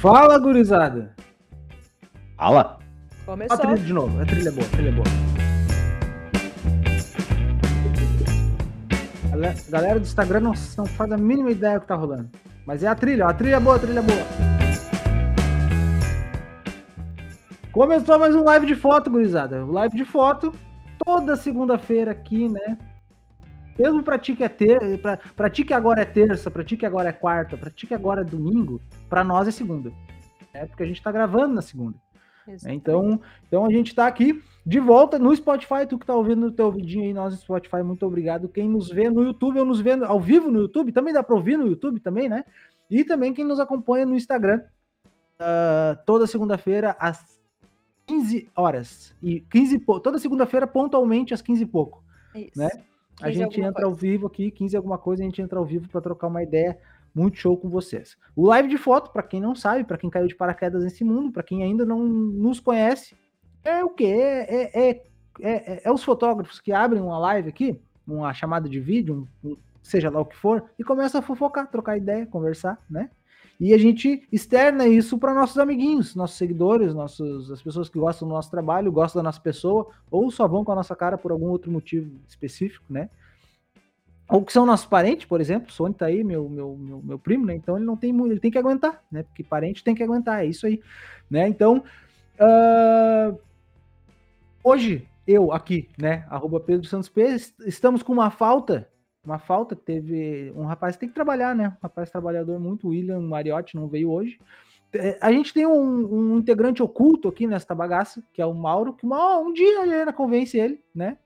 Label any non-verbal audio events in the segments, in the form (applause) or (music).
Fala, gurizada! Fala! Começou. A trilha de novo, a trilha é boa, a trilha é boa. Galera do Instagram não, não faz a mínima ideia do que tá rolando. Mas é a trilha, a trilha é boa, a trilha é boa. Começou mais um live de foto, gurizada. Live de foto, toda segunda-feira aqui, né? Mesmo pra ti que é ter, pra, pra ti que agora é terça, pra ti que agora é quarta, pra ti que agora é domingo, pra nós é segunda. É porque a gente tá gravando na segunda. Então, então a gente tá aqui de volta no Spotify, tu que tá ouvindo no teu vidinho aí, nós no Spotify, muito obrigado. Quem nos vê no YouTube ou nos vê ao vivo no YouTube, também dá pra ouvir no YouTube também, né? E também quem nos acompanha no Instagram, uh, toda segunda-feira às 15 horas. E 15 toda segunda-feira, pontualmente, às 15 e pouco. Isso. Né? A gente entra coisa. ao vivo aqui, 15 alguma coisa, a gente entra ao vivo para trocar uma ideia muito show com vocês. O live de foto, para quem não sabe, para quem caiu de paraquedas nesse mundo, para quem ainda não nos conhece, é o que? É, é, é, é, os fotógrafos que abrem uma live aqui, uma chamada de vídeo, um, seja lá o que for, e começam a fofocar, trocar ideia, conversar, né? E a gente externa isso para nossos amiguinhos, nossos seguidores, nossos, as pessoas que gostam do nosso trabalho, gostam da nossa pessoa, ou só vão com a nossa cara por algum outro motivo específico, né? Ou que são nossos parentes, por exemplo, Sony tá aí, meu, meu, meu, meu, primo, né? Então ele não tem muito, ele tem que aguentar, né? Porque parente tem que aguentar, é isso aí, né? Então, uh, hoje, eu aqui, né? Arroba Pedro Santos P, estamos com uma falta uma falta. Teve um rapaz que tem que trabalhar, né? Um rapaz trabalhador muito, William Mariotti, não veio hoje. É, a gente tem um, um integrante oculto aqui nesta bagaça, que é o Mauro, que uma, um dia a Helena convence ele, né?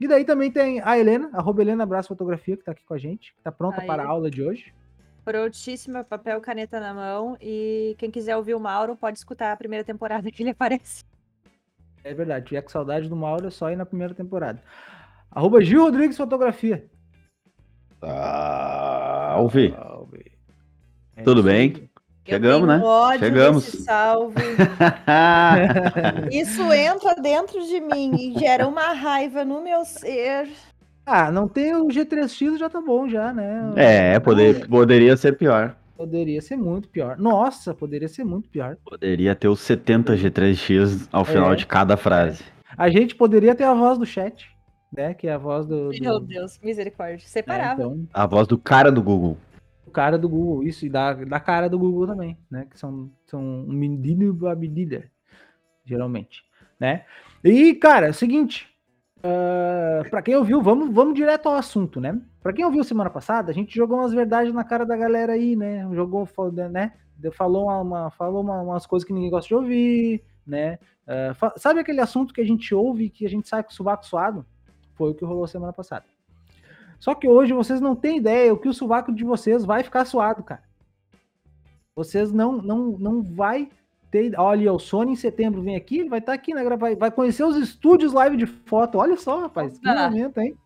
E daí também tem a Helena, arroba Helena Abraço Fotografia, que tá aqui com a gente, que tá pronta Aí. para a aula de hoje. Prontíssima, papel, caneta na mão. E quem quiser ouvir o Mauro, pode escutar a primeira temporada (laughs) que ele aparece. É verdade, tiver com saudade do Mauro, é só ir na primeira temporada. Arroba Gil Rodrigues Fotografia. Salve. Salve. É Tudo bem? Chegamos, né? Chegamos. salve. (laughs) Isso entra dentro de mim e gera uma raiva no meu ser. Ah, não tem o G3X já tá bom já, né? É, poder, poderia ser pior. Poderia ser muito pior. Nossa, poderia ser muito pior. Poderia ter os 70 G3X ao final é, de cada frase. A gente poderia ter a voz do chat né? Que é a voz do. do... Meu Deus, misericórdia. Separava. É, então... A voz do cara do Google. O cara do Google, isso, e da, da cara do Google também, né? Que são, são um menino e uma menina, geralmente, né? E, cara, é o seguinte. Uh, para quem ouviu, vamos, vamos direto ao assunto, né? Para quem ouviu semana passada, a gente jogou umas verdades na cara da galera aí, né? Jogou, né? Falou, uma, falou uma, umas coisas que ninguém gosta de ouvir, né? Uh, sabe aquele assunto que a gente ouve que a gente sai com o sovaco suado? Foi o que rolou semana passada. Só que hoje vocês não têm ideia o que o sovaco de vocês vai ficar suado, cara. Vocês não não não vai ter. Olha, o Sony em setembro vem aqui, ele vai estar tá aqui, né? Vai, vai conhecer os estúdios live de foto. Olha só, rapaz, que momento, hein?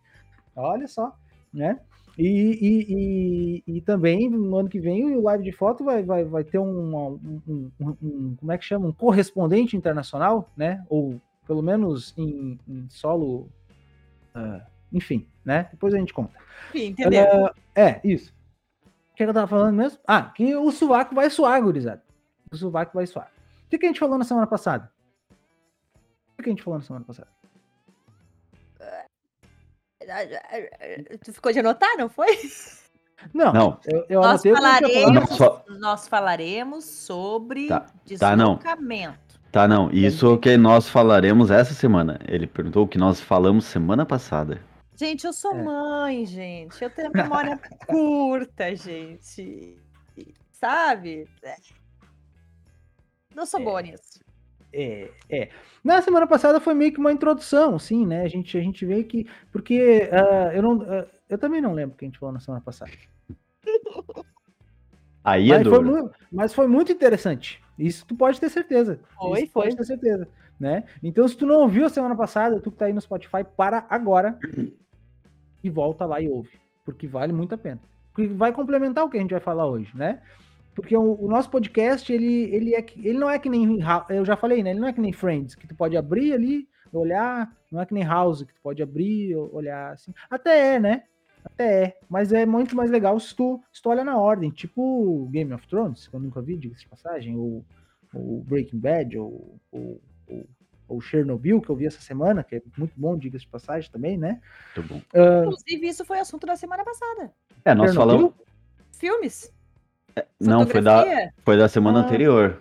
Olha só, né? E, e, e, e, também no ano que vem o live de foto vai, vai, vai ter um, um, um, um, como é que chama? Um correspondente internacional, né? Ou pelo menos em, em solo Uh, enfim, né? Depois a gente conta. Enfim, entendeu? Uh, é, isso. O que, eu tava falando mesmo? Ah, que o sovaco vai suar, gurizada. O sovaco vai suar. O que, que a gente falou na semana passada? O que, que a gente falou na semana passada? Tu ficou de anotar, não foi? Não, não. Eu, eu nós, falaremos, nós falaremos sobre tá, deslocamento. Tá, não. Isso que nós falaremos essa semana. Ele perguntou o que nós falamos semana passada. Gente, eu sou é. mãe, gente. Eu tenho memória (laughs) curta, gente. Sabe? Não sou é. boa nisso. É, é. Na semana passada foi meio que uma introdução, sim, né? A gente, a gente vê que. Porque uh, eu, não, uh, eu também não lembro o que a gente falou na semana passada. Aí é mas, foi muito, mas foi muito interessante. Isso tu pode ter certeza. Foi, Isso foi. Pode ter certeza, né? Então, se tu não ouviu a semana passada, tu que tá aí no Spotify, para agora e volta lá e ouve, porque vale muito a pena. Porque vai complementar o que a gente vai falar hoje, né? Porque o, o, nosso podcast, ele, ele, é, ele não é que nem. Eu já falei, né? Ele não é que nem Friends, que tu pode abrir ali, olhar. Não é que nem House, que tu pode abrir, olhar assim. Até é, né? Até é, mas é muito mais legal se tu, se tu olha na ordem, tipo Game of Thrones, que eu nunca vi, diga-se de passagem, ou, ou Breaking Bad, ou, ou, ou, ou, Chernobyl, que eu vi essa semana, que é muito bom, diga-se de passagem também, né? Muito bom. Uh, Inclusive, isso foi assunto da semana passada. É, nós Chernobyl? falamos. Filmes? É, não, foi da, foi da semana ah. anterior.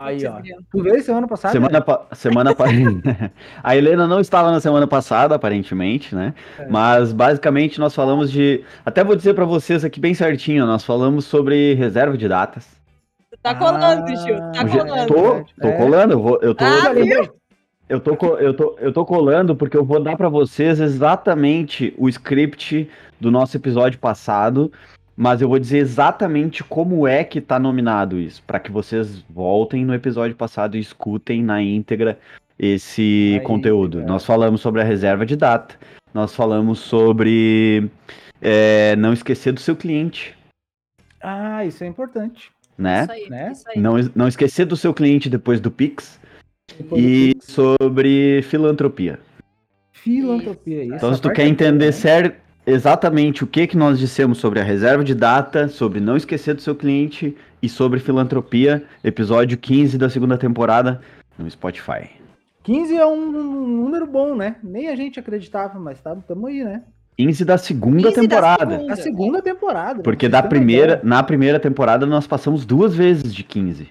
Aí, ó. Tu veio semana passada? Semana, né? pa... semana pa... (laughs) A Helena não estava na semana passada, aparentemente, né? É. Mas basicamente nós falamos de. Até vou dizer para vocês aqui bem certinho, nós falamos sobre reserva de datas. Tá colando, ah, Tá colando. Tô, tô é. colando, eu, vou, eu tô. Ah, eu tô, eu, tô, eu tô colando porque eu vou dar para vocês exatamente o script do nosso episódio passado mas eu vou dizer exatamente como é que tá nominado isso, para que vocês voltem no episódio passado e escutem na íntegra esse Aí, conteúdo. Nós falamos sobre a reserva de data, nós falamos sobre é, não esquecer do seu cliente. Ah, isso é importante. Né? Isso aí, né? Isso aí. Não, não esquecer do seu cliente depois do Pix. Depois e do Pix. sobre filantropia. Filantropia, isso. Então, se tu quer entender é certo exatamente o que, que nós dissemos sobre a reserva de data, sobre não esquecer do seu cliente e sobre filantropia, episódio 15 da segunda temporada no Spotify. 15 é um, número bom, né? Nem a gente acreditava, mas estamos tá, aí, né? 15 da segunda 15 temporada. Da segunda. A segunda temporada. Porque da primeira, na primeira temporada nós passamos duas vezes de 15.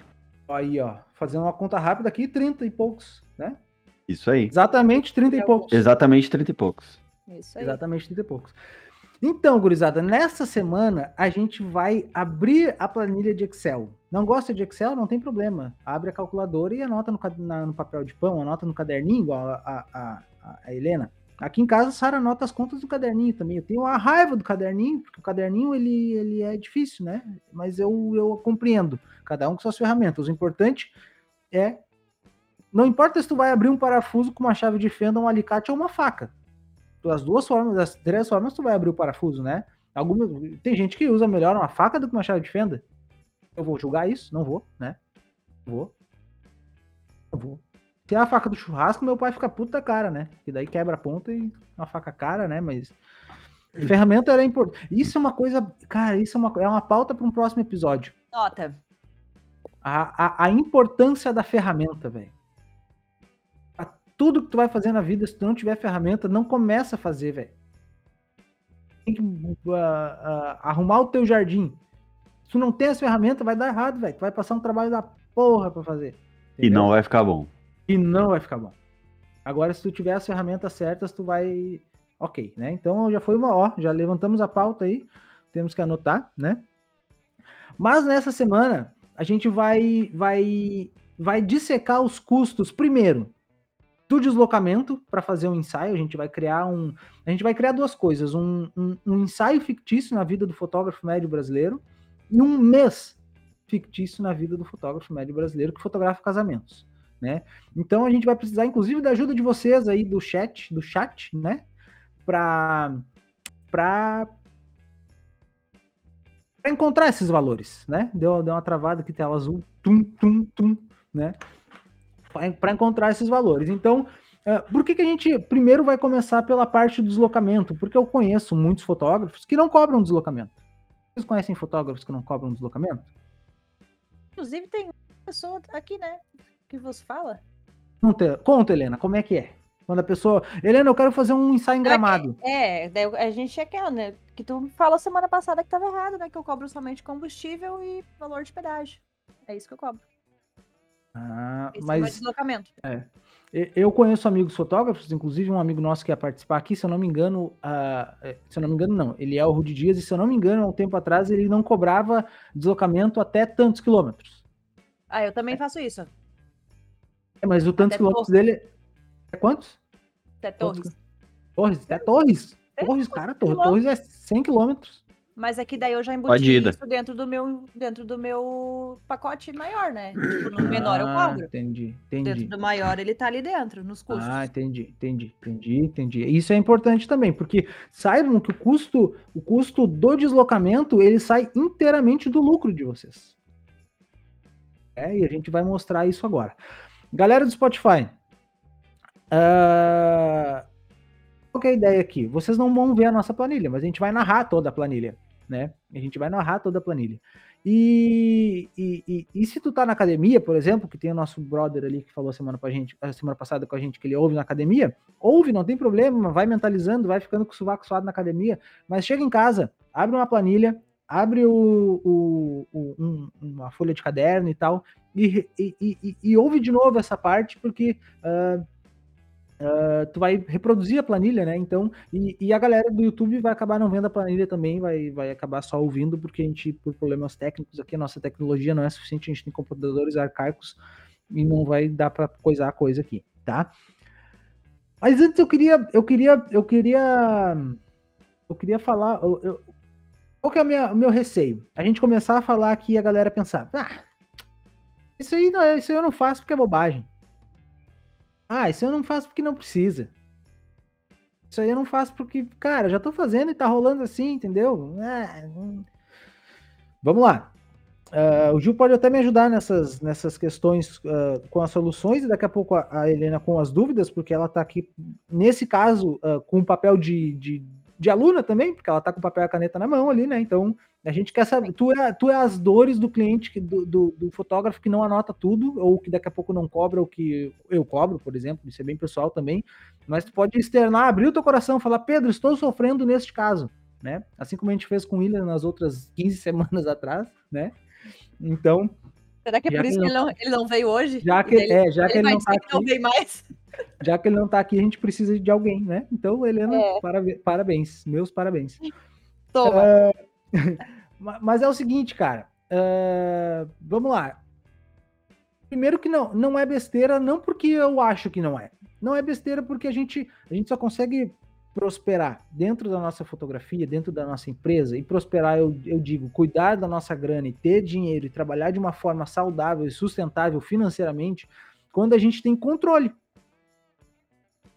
Aí, ó. Fazendo uma conta rápida aqui, 30 e poucos, né? Isso aí. Exatamente 30 e poucos. Exatamente 30 e poucos. Isso aí. Exatamente 30 e poucos. Então, gurizada, nessa semana a gente vai abrir a planilha de Excel. Não gosta de Excel? Não tem problema. Abre a calculadora e anota no, na, no papel de pão, anota no caderninho, igual a, a, a, a Helena. Aqui em casa, a Sara anota as contas do caderninho também. Eu tenho a raiva do caderninho, porque o caderninho ele, ele é difícil, né? Mas eu, eu compreendo. Cada um com suas ferramentas. O importante é. Não importa se tu vai abrir um parafuso com uma chave de fenda, um alicate ou uma faca das duas formas, das três formas, tu vai abrir o parafuso, né? Alguma, tem gente que usa melhor uma faca do que uma chave de fenda. Eu vou julgar isso? Não vou, né? Vou. Eu vou. Se é a faca do churrasco, meu pai fica puta cara, né? Que daí quebra a ponta e uma faca cara, né? Mas ferramenta era importante. Isso é uma coisa, cara, isso é uma, é uma pauta para um próximo episódio. Nota. A, a, a importância da ferramenta, velho tudo que tu vai fazer na vida, se tu não tiver ferramenta, não começa a fazer, velho. Tem que uh, uh, arrumar o teu jardim. Se tu não tem as ferramentas, vai dar errado, velho. Tu vai passar um trabalho da porra pra fazer. Entendeu? E não vai ficar bom. E não vai ficar bom. Agora, se tu tiver as ferramentas certas, tu vai. Ok, né? Então já foi uma ó, já levantamos a pauta aí. Temos que anotar, né? Mas nessa semana a gente vai vai vai dissecar os custos primeiro do deslocamento para fazer um ensaio. A gente vai criar um. A gente vai criar duas coisas: um, um, um, ensaio fictício na vida do fotógrafo médio brasileiro e um mês fictício na vida do fotógrafo médio brasileiro que fotografa casamentos. Né? Então a gente vai precisar, inclusive, da ajuda de vocês aí do chat, do chat, né? Para para encontrar esses valores, né? Deu, deu uma travada aqui, tela azul, tum, tum, tum, né? Para encontrar esses valores. Então, é, por que, que a gente primeiro vai começar pela parte do deslocamento? Porque eu conheço muitos fotógrafos que não cobram deslocamento. Vocês conhecem fotógrafos que não cobram deslocamento? Inclusive, tem uma pessoa aqui, né, que você fala. Conta, conta, Helena, como é que é? Quando a pessoa. Helena, eu quero fazer um ensaio em gramado. É, é a gente é aquela, né? Que tu falou semana passada que estava errado, né? Que eu cobro somente combustível e valor de pedágio. É isso que eu cobro. Ah, Esse mas. É deslocamento. É. Eu conheço amigos fotógrafos, inclusive um amigo nosso que ia participar aqui, se eu não me engano, uh, se eu não me engano, não, ele é o Rudy Dias, e se eu não me engano, há um tempo atrás, ele não cobrava deslocamento até tantos quilômetros. Ah, eu também é. faço isso. É, mas o tantos até quilômetros torres. dele é quantos? Até Torres. Torres, até Torres. Torres, cara, Torres, Torres é 100 quilômetros. Mas é que daí eu já embuti isso dentro do meu dentro do meu pacote maior, né? Tipo, no menor ah, eu cobro. Entendi, entendi. Dentro do maior ele tá ali dentro, nos custos. Ah, entendi, entendi, entendi, entendi. Isso é importante também, porque saibam que o custo, o custo do deslocamento, ele sai inteiramente do lucro de vocês. É, e a gente vai mostrar isso agora. Galera do Spotify, uh, qual é a ideia aqui? Vocês não vão ver a nossa planilha, mas a gente vai narrar toda a planilha, né? A gente vai narrar toda a planilha. E, e, e, e, se tu tá na academia, por exemplo, que tem o nosso brother ali que falou semana pra gente, semana passada com a gente que ele ouve na academia, ouve, não tem problema, vai mentalizando, vai ficando com o sovaco suado na academia, mas chega em casa, abre uma planilha, abre o, o, o um, uma folha de caderno e tal, e, e, ouve de novo essa parte, porque uh, Uh, tu vai reproduzir a planilha, né? Então, e, e, a galera do YouTube vai acabar não vendo a planilha também, vai, vai acabar só ouvindo, porque a gente, por problemas técnicos aqui, a nossa tecnologia não é suficiente, a gente tem computadores arcaicos e não vai dar para coisar a coisa aqui, tá? Mas antes eu queria, eu queria, eu queria, eu queria falar, eu, eu, qual que é o meu, receio? A gente começar a falar aqui e a galera pensar, ah, isso aí, não, é, isso aí eu não faço porque é bobagem. Ah, isso eu não faço porque não precisa. Isso aí eu não faço porque, cara, já tô fazendo e tá rolando assim, entendeu? É, Vamos lá. Uh, o Gil pode até me ajudar nessas, nessas questões uh, com as soluções, e daqui a pouco a, a, Helena com as dúvidas, porque ela tá aqui, nesse caso, uh, com o papel de, de, de, aluna também, porque ela tá com o papel e a caneta na mão ali, né? Então, a gente quer saber, tu é, tu é as dores do cliente, do, do, do, fotógrafo que não anota tudo, ou que daqui a pouco não cobra, ou que eu cobro, por exemplo, isso é bem pessoal também, mas tu pode externar, abrir o teu coração, falar, Pedro, estou sofrendo neste caso, né? Assim como a gente fez com o William nas outras 15 (laughs) semanas atrás, né? Então... Será que é por isso que ele não, ele não veio hoje? Já que, ele, é, já ele que ele não tá aqui... Não veio mais? (laughs) Já que ele não tá aqui, a gente precisa de alguém, né? Então, Helena, é. parabéns, meus parabéns. Toma. Uh, (laughs) Mas é o seguinte, cara. Uh, vamos lá. Primeiro que não, não é besteira, não porque eu acho que não é. Não é besteira porque a gente, a gente só consegue prosperar dentro da nossa fotografia, dentro da nossa empresa, e prosperar, eu, eu digo, cuidar da nossa grana e ter dinheiro e trabalhar de uma forma saudável e sustentável financeiramente, quando a gente tem controle.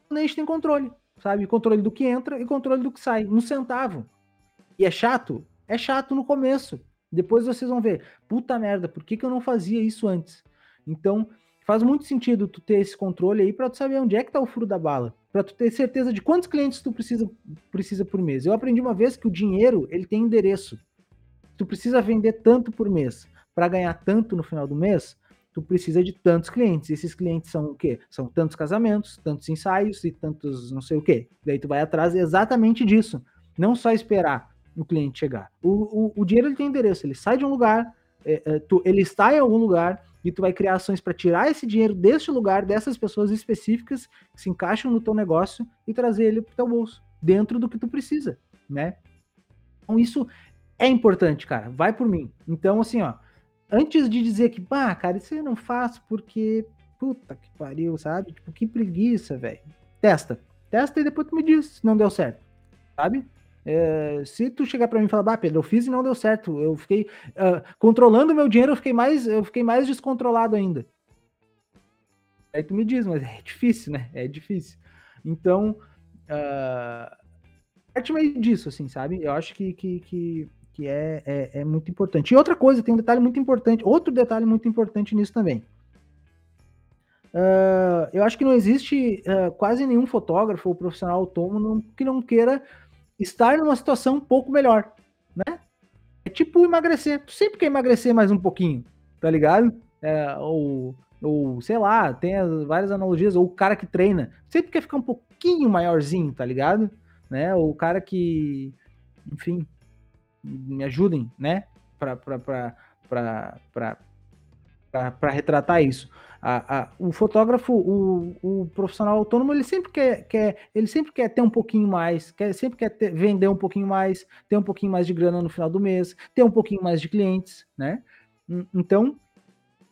Quando a gente tem controle, sabe? Controle do que entra e controle do que sai, um centavo. E é chato? É chato no começo. Depois vocês vão ver, puta merda, por que, que eu não fazia isso antes? Então, faz muito sentido tu ter esse controle aí para tu saber onde é que tá o furo da bala, para tu ter certeza de quantos clientes tu precisa, precisa por mês. Eu aprendi uma vez que o dinheiro, ele tem endereço. Tu precisa vender tanto por mês para ganhar tanto no final do mês, tu precisa de tantos clientes. Esses clientes são o quê? São tantos casamentos, tantos ensaios e tantos não sei o quê. Daí tu vai atrás exatamente disso. Não só esperar o cliente chegar. O, o, o dinheiro ele tem endereço, ele sai de um lugar, é, é, tu, ele está em algum lugar e tu vai criar ações para tirar esse dinheiro deste lugar, dessas pessoas específicas que se encaixam no teu negócio e trazer ele para o teu bolso, dentro do que tu precisa, né? Então isso é importante, cara. Vai por mim. Então, assim, ó, antes de dizer que, pá, cara, isso eu não faço porque, puta que pariu, sabe? Tipo, que preguiça, velho. Testa. Testa e depois tu me diz se não deu certo, sabe? É, se tu chegar para mim e falar, bah, Pedro, eu fiz e não deu certo, eu fiquei uh, controlando meu dinheiro, eu fiquei mais, eu fiquei mais descontrolado ainda. Aí tu me diz, mas é difícil, né? É difícil. Então, uh, parte meio disso, assim, sabe? Eu acho que, que, que, que é, é, é, muito importante. E outra coisa, tem um detalhe muito importante, outro detalhe muito importante nisso também. Uh, eu acho que não existe uh, quase nenhum fotógrafo ou profissional autônomo que não queira estar numa situação um pouco melhor, né? É tipo emagrecer. Tu sempre quer emagrecer mais um pouquinho, tá ligado? É, ou, ou, sei lá, tem as, várias analogias. Ou o cara que treina sempre quer ficar um pouquinho maiorzinho, tá ligado? Né? Ou o cara que, enfim, me ajudem, né? Pra, pra, pra, pra, pra, pra retratar isso. A, a, o fotógrafo, o, o, profissional autônomo, ele sempre quer, quer, ele sempre quer ter um pouquinho mais, quer, sempre quer ter, vender um pouquinho mais, ter um pouquinho mais de grana no final do mês, ter um pouquinho mais de clientes, né? Então,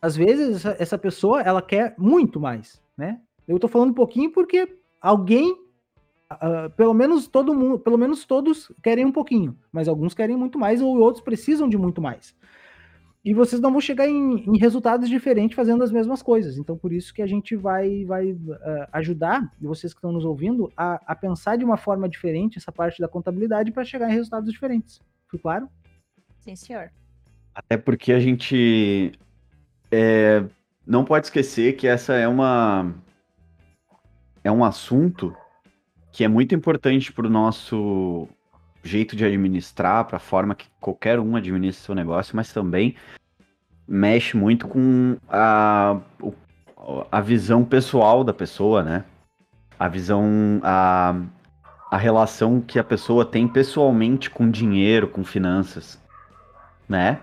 às vezes, essa, essa pessoa, ela quer muito mais, né? Eu tô falando um pouquinho porque alguém, uh, pelo menos todo mundo, pelo menos todos querem um pouquinho, mas alguns querem muito mais ou outros precisam de muito mais e vocês não vão chegar em, em, resultados diferentes fazendo as mesmas coisas. Então, por isso que a gente vai, vai uh, ajudar vocês que estão nos ouvindo a, a, pensar de uma forma diferente essa parte da contabilidade para chegar em resultados diferentes. Foi claro? Sim, senhor. Até porque a gente é, não pode esquecer que essa é uma é um assunto que é muito importante para o nosso jeito de administrar, para a forma que qualquer um administra seu negócio, mas também mexe muito com a, a visão pessoal da pessoa, né? A visão, a, a relação que a pessoa tem pessoalmente com dinheiro, com finanças, né?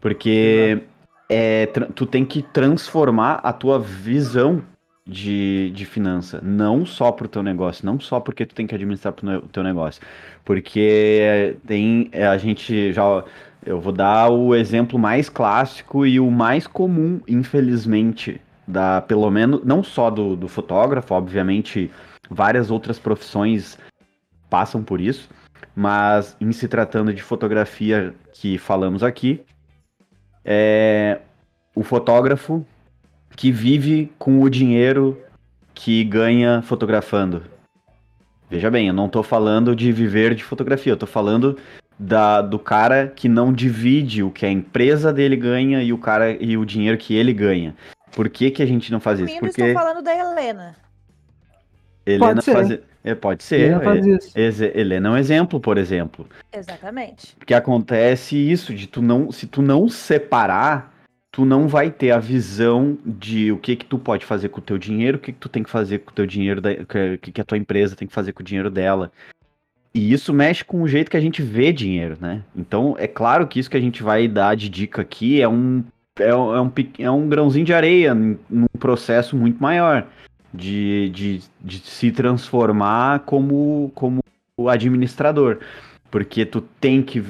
Porque é, tu tem que transformar a tua visão de, de finança, não só para o teu negócio, não só porque tu tem que administrar para o teu negócio, porque tem é, a gente já eu vou dar o exemplo mais clássico e o mais comum, infelizmente, da pelo menos não só do, do fotógrafo, obviamente várias outras profissões passam por isso, mas em se tratando de fotografia que falamos aqui, é o fotógrafo que vive com o dinheiro que ganha fotografando. Veja bem, eu não estou falando de viver de fotografia, eu tô falando da, do cara que não divide o que a empresa dele ganha e o cara e o dinheiro que ele ganha. Por que, que a gente não faz isso? Porque estou falando da Helena. Helena pode ser. Faz... É, pode ser. Helena, faz isso. Helena é um exemplo, por exemplo. Exatamente. Porque acontece isso de tu não, se tu não separar tu não vai ter a visão de o que que tu pode fazer com o teu dinheiro, o que que tu tem que fazer com o teu dinheiro, o que que a tua empresa tem que fazer com o dinheiro dela. E isso mexe com o jeito que a gente vê dinheiro, né? Então, é claro que isso que a gente vai dar de dica aqui é um, é, um, é um, é um grãozinho de areia num processo muito maior de, de, de se transformar como, como administrador. Porque tu tem que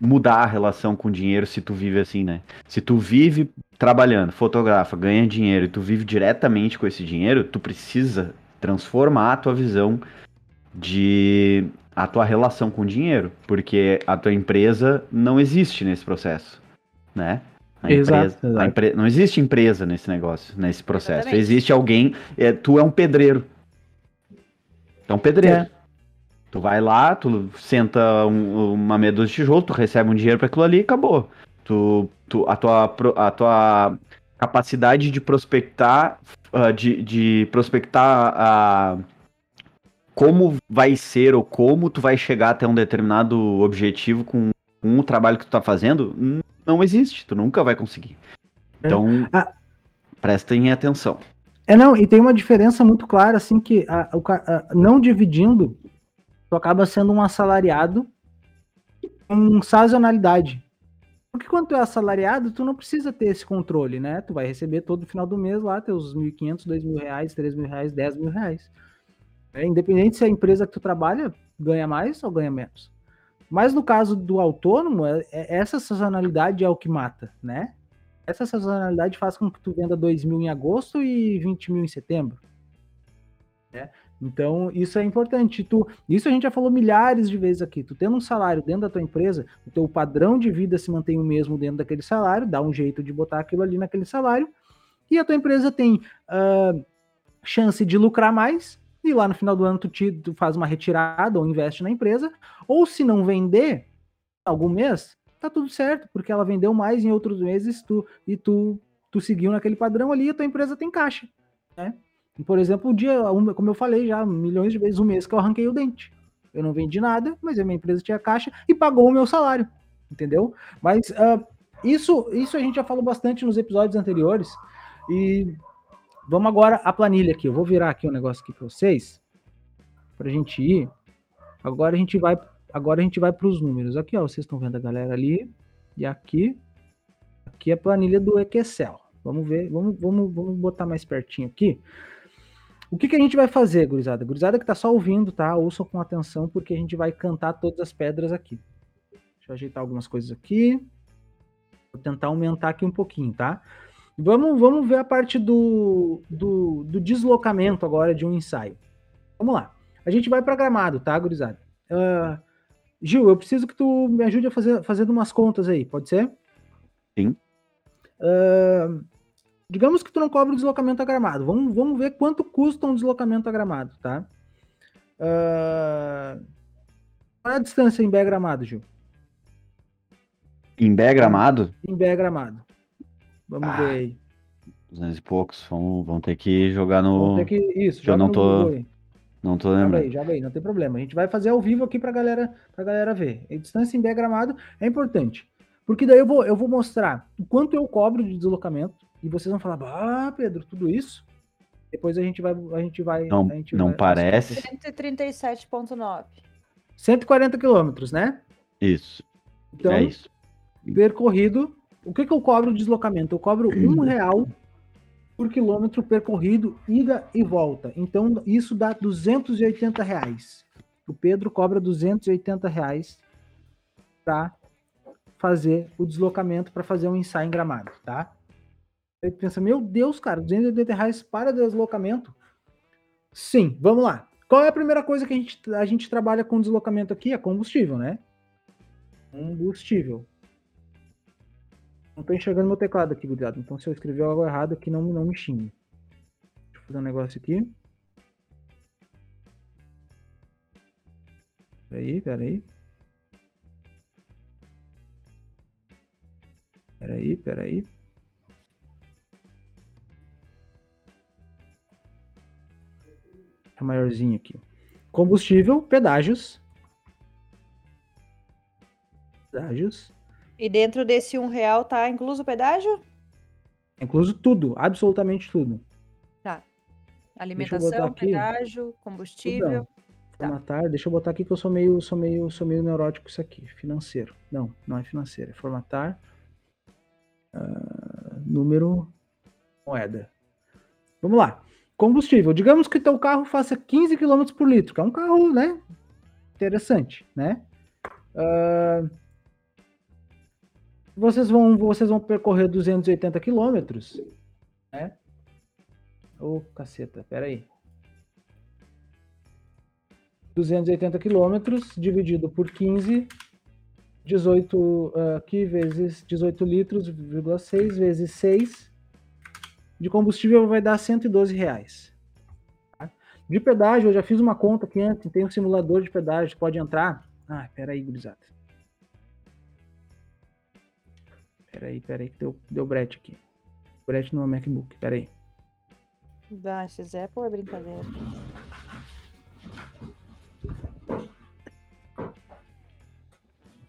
mudar a relação com o dinheiro se tu vive assim, né? Se tu vive trabalhando, fotografa, ganha dinheiro e tu vive diretamente com esse dinheiro, tu precisa transformar a tua visão de a tua relação com o dinheiro, porque a tua empresa não existe nesse processo, né? A exato, empresa, exato. Empre... não existe empresa nesse negócio, nesse processo. Exatamente. Existe alguém, é, tu é um pedreiro. Tu é um pedreiro. É. Tu vai lá, tu senta um, uma meia dúzia de tijolo, tu recebe um dinheiro para aquilo ali e acabou. Tu, tu, a, tua, a tua capacidade de prospectar, uh, de, de prospectar a. Uh, como vai ser ou como tu vai chegar até um determinado objetivo com, com o trabalho que tu tá fazendo, não existe, tu nunca vai conseguir. É. Então, é. prestem atenção. É, não, e tem uma diferença muito clara, assim, que a, a, não dividindo tu acaba sendo um assalariado com sazonalidade. Porque quando tu é assalariado, tu não precisa ter esse controle, né? Tu vai receber todo final do mês lá teus 1.500, 2.000 reais, 3.000 reais, 10 mil reais. É, independente se a empresa que tu trabalha ganha mais ou ganha menos. Mas no caso do autônomo, é, é, essa sazonalidade é o que mata, né? Essa sazonalidade faz com que tu venda 2 mil em agosto e 20 mil em setembro. Né? Então, isso é importante. Tu, isso a gente já falou milhares de vezes aqui. Tu tendo um salário dentro da tua empresa, o teu padrão de vida se mantém o mesmo dentro daquele salário, dá um jeito de botar aquilo ali naquele salário, e a tua empresa tem uh, chance de lucrar mais, e lá no final do ano tu, te, tu faz uma retirada ou investe na empresa, ou se não vender algum mês, tá tudo certo, porque ela vendeu mais em outros meses tu, e tu, tu seguiu naquele padrão ali, a tua empresa tem caixa, né? Por exemplo, o dia, como eu falei já milhões de vezes, o mês que eu arranquei o dente. Eu não vendi nada, mas a minha empresa tinha caixa e pagou o meu salário, entendeu? Mas uh, isso, isso a gente já falou bastante nos episódios anteriores. E vamos agora à planilha aqui. Eu vou virar aqui um negócio aqui para vocês, para a gente ir. Agora a gente vai, agora a gente vai para os números. Aqui, ó, vocês estão vendo a galera ali e aqui, aqui é a planilha do Excel. Vamos ver, vamos, vamos, vamos botar mais pertinho aqui. O que, que a gente vai fazer, gurizada? Gurizada que tá só ouvindo, tá? Ouçam com atenção, porque a gente vai cantar todas as pedras aqui. Deixa eu ajeitar algumas coisas aqui. Vou tentar aumentar aqui um pouquinho, tá? Vamos, vamos ver a parte do, do, do deslocamento agora de um ensaio. Vamos lá. A gente vai para gramado, tá, gurizada? Uh, Gil, eu preciso que tu me ajude a fazer fazendo umas contas aí, pode ser? Sim. Uh, Digamos que tu não cobra o deslocamento a gramado. Vamos, vamos ver quanto custa um deslocamento a gramado, tá? Uh... Qual é a distância em Bé Gramado, Gil? Em Bé Gramado? Em Bé Gramado. Vamos ah, ver aí. 200 e poucos. Vamos, vamos ter que jogar no. Que. Isso, eu não tô. Não tô Já lembrando. veio, já veio, não tem problema. A gente vai fazer ao vivo aqui pra galera, pra galera ver. A distância em pé gramado é importante. Porque daí eu vou, eu vou mostrar o quanto eu cobro de deslocamento e vocês vão falar, ah, Pedro, tudo isso? Depois a gente vai, a gente vai, Não, a gente não vai- parece. 137,9. 140 quilômetros, né? Isso. Então, é isso. percorrido, o que que eu cobro de deslocamento? Eu cobro um real por quilômetro percorrido, ida e volta. Então, isso dá 280 reais. O Pedro cobra 280 reais para fazer o deslocamento, para fazer um ensaio em gramado, tá? Aí tu pensa, meu Deus, cara, 280 reais para deslocamento? Sim, vamos lá. Qual é a primeira coisa que a gente, a gente trabalha com deslocamento aqui? É combustível, né? Combustível. Não tô enxergando meu teclado aqui, cuidado. Então, se eu escrever algo errado aqui, não, não me xingue. Deixa eu fazer um negócio aqui. Peraí, peraí. Peraí, peraí. Maiorzinho aqui. Combustível, pedágios. Pedágios. E dentro desse um real tá incluso o pedágio? Incluso tudo, absolutamente tudo. Alimentação, botar aqui. pedágio, combustível. Tá. Formatar, deixa eu botar aqui que eu sou meio, sou meio, sou meio neurótico isso aqui. Financeiro. Não, não é financeiro, é formatar. ah, número moeda. Vamos lá. Combustível. Digamos que teu carro faça 15 km por litro, que é um carro, né? Interessante, né? Ah, vocês vão, vocês vão percorrer 280 quilômetros, né? Ô, caceta, peraí. 280 quilômetros dividido por 15, 18 ah, aqui vezes 18 litros, vírgula 6 vezes 6 de combustível vai dar 112 reais. tá? De pedágio, eu já fiz uma conta aqui antes, tem um simulador de pedágio, pode entrar. Ah, peraí, gurizada. Peraí, peraí, que deu, deu brete aqui. Brete no meu MacBook, peraí. Da esses Apple é brincadeira.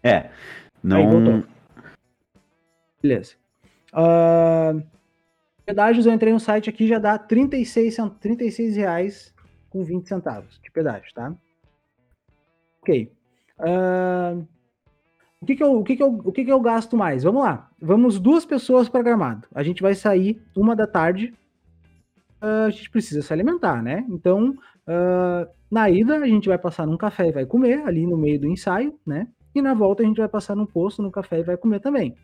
É. Aí, Não. voltou. Beleza. Ah, pedágios, eu entrei no site aqui, já dá 36, cent- 36 reais com 20 centavos de pedágio, tá? Ok. Ah, o que que, eu, o, que, que, eu, o que que eu gasto mais? Vamos lá. Vamos duas pessoas para Gramado. A gente vai sair uma da tarde. Ah, a gente precisa se alimentar, né? Então, ah, na ida, a gente vai passar num café e vai comer ali no meio do ensaio, né? E na volta a gente vai passar num posto, no café e vai comer também.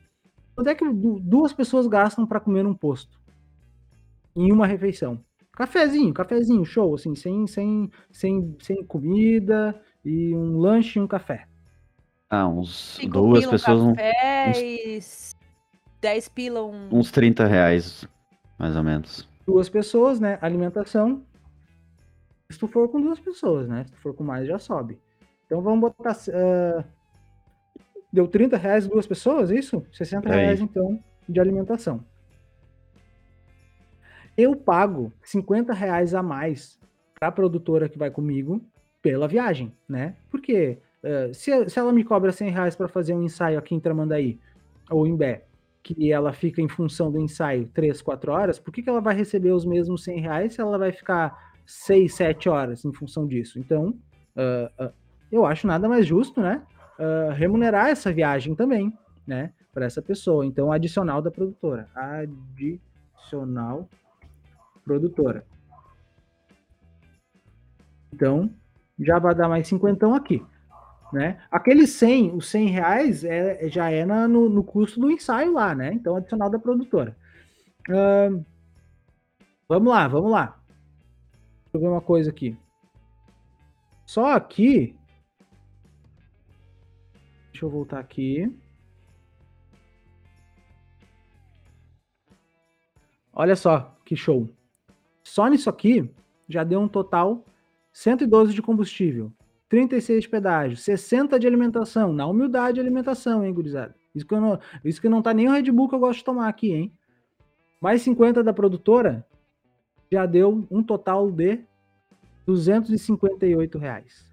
Quanto é que du- duas pessoas gastam para comer num posto? Em uma refeição. Cafezinho, cafezinho, show, assim, sem, sem, sem, sem comida e um lanche e um café. Ah, uns Cinco duas pessoas, um- café uns- e s- 10 pila um... uns 30 reais, mais ou menos. Duas pessoas, né? Alimentação. Se tu for com duas pessoas, né? Se tu for com mais, já sobe. Então vamos botar. ah, deu 30 reais duas pessoas, é isso? 60 É reais, isso. então, de alimentação. Eu pago 50 reais a mais para a produtora que vai comigo pela viagem, né? Porque eh, se, se ela me cobra 100 reais para fazer um ensaio aqui em Tramandaí ou em Bé, que ela fica em função do ensaio 3, 4 horas, por que, que ela vai receber os mesmos 100 reais se ela vai ficar 6, 7 horas em função disso? Então, ah, ah, eu acho nada mais justo, né? ah, remunerar essa viagem também, né? Para essa pessoa. Então, adicional da produtora. Adicional produtora. Então, já vai dar mais cinquentão aqui. Né? Aquele 100, os 100 reais é, já é na- no, no custo do ensaio lá, né? Então, adicional da produtora. Ahn, vamos lá, vamos lá. Deixa eu ver uma coisa aqui. Só aqui. Deixa eu voltar aqui. Olha só que show. Só nisso aqui já deu um total 112 de combustível, 36 de pedágio, 60 de alimentação, na humildade de alimentação, hein, gurizada? Isso que, não, isso que não tá nem o Red Bull que eu gosto de tomar aqui, hein? Mais 50 da produtora já deu um total de 258 reais.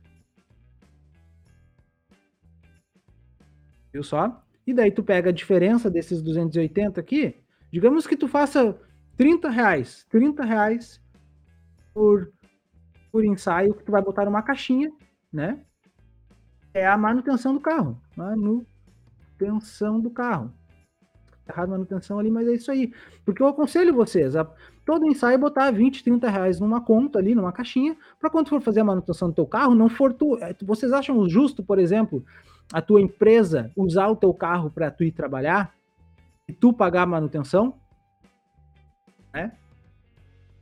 Viu só? E daí tu pega a diferença desses 280 aqui, digamos que tu faça 30 reais, 30 reais por, por ensaio que tu vai botar numa caixinha, né? É a manutenção do carro. Manutenção do carro. Tá errado manutenção ali, mas é isso aí. Porque eu aconselho vocês a todo ensaio botar 20, 30 reais numa conta ali, numa caixinha, para quando for fazer a manutenção do teu carro, não for tu. É, vocês acham justo, por exemplo, a tua empresa usar o teu carro para tu ir trabalhar e tu pagar a manutenção? Né?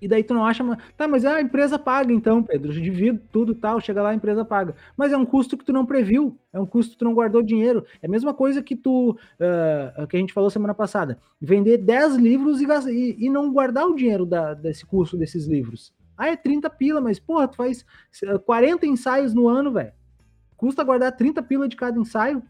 E daí tu não acha, tá, mas a empresa paga então, Pedro, eu divido tudo tal, chega lá a empresa paga. Mas é um custo que tu não previu, é um custo que tu não guardou dinheiro. É a mesma coisa que tu, uh, que a gente falou semana passada, vender 10 livros e, e, e não guardar o dinheiro da, desse custo desses livros. Ah, é 30 pila, mas porra, tu faz 40 ensaios no ano, velho. Custa guardar 30 pila de cada ensaio,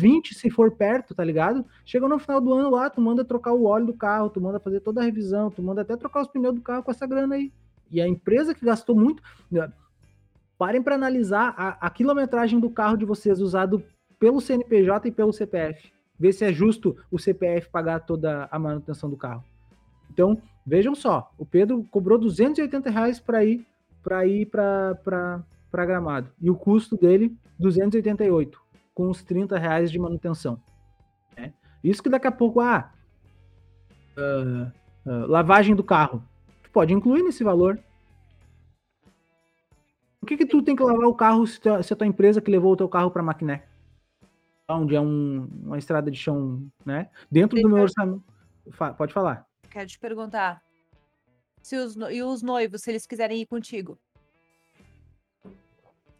20 se for perto, tá ligado? Chega no final do ano lá, tu manda trocar o óleo do carro, tu manda fazer toda a revisão, tu manda até trocar os pneus do carro com essa grana aí. E a empresa que gastou muito. Né, parem para analisar a, a, quilometragem do carro de vocês usado pelo CNPJ e pelo CPF. Ver se é justo o CPF pagar toda a manutenção do carro. Então, vejam só, o Pedro cobrou 280 reais para ir para ir para Gramado. E o custo dele, 288 com os 30 reais de manutenção. Né? Isso que daqui a pouco, ah, uh, uh, lavagem do carro, tu pode incluir nesse valor. Por que, que tu tem que lavar o carro se, tua, se a tua empresa que levou o teu carro para Maquiné? Onde é um, uma estrada de chão, né? Dentro do meu orçamento. Pode falar. Quero te perguntar. Se os, e os noivos, se eles quiserem ir contigo?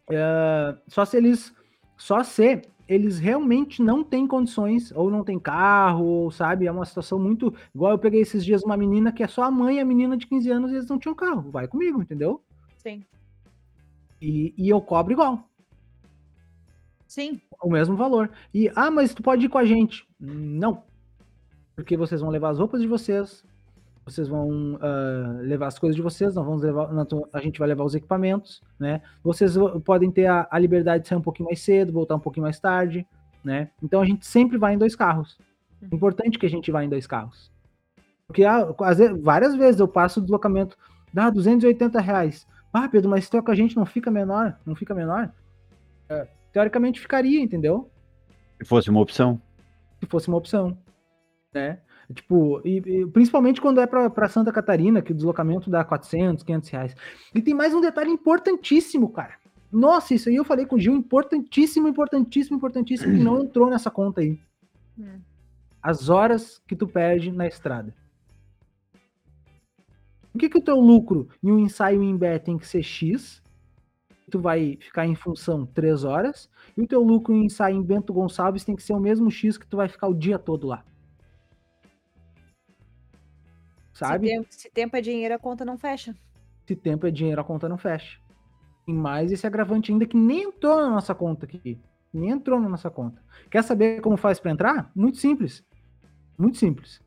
Uh, só se eles só se eles realmente não têm condições, ou não tem carro, ou sabe, é uma situação muito. Igual eu peguei esses dias uma menina que é só a mãe e a menina de 15 anos e eles não tinham carro. Vai comigo, entendeu? Sim. E, e eu cobro igual. Sim. O mesmo valor. E, ah, mas tu pode ir com a gente. Não. Porque vocês vão levar as roupas de vocês, vocês vão uh, levar as coisas de vocês, nós vamos levar, a gente vai levar os equipamentos, né? Vocês podem ter a, a, liberdade de sair um pouquinho mais cedo, voltar um pouquinho mais tarde, né? Então a gente sempre vai em dois carros. Uhum. Importante que a gente vá em dois carros. Porque ah, várias vezes eu passo o deslocamento, dá 280 reais. Ah, Pedro, mas se com a gente não fica menor, não fica menor? É, teoricamente ficaria, entendeu? Se fosse uma opção. Se fosse uma opção, né? Tipo, e, e, principalmente quando é para Santa Catarina, que o deslocamento dá 400, 500 reais. E tem mais um detalhe importantíssimo, cara. Nossa, isso aí eu falei com o Gil, importantíssimo, importantíssimo, importantíssimo, que não (clears throat) entrou nessa conta aí. Hum. As horas que tu perde na estrada. Por que, que o teu lucro em um ensaio em Bé tem que ser X? Tu vai ficar em função 3 horas. E o teu lucro em ensaio em Bento Gonçalves tem que ser o mesmo X que tu vai ficar o dia todo lá. Sabe? Se tempo, se tempo é dinheiro, a conta não fecha. Se tempo é dinheiro, a conta não fecha. Tem mais esse agravante ainda que nem entrou na nossa conta aqui. Nem entrou na nossa conta. Quer saber como faz para entrar? Muito simples. Muito simples.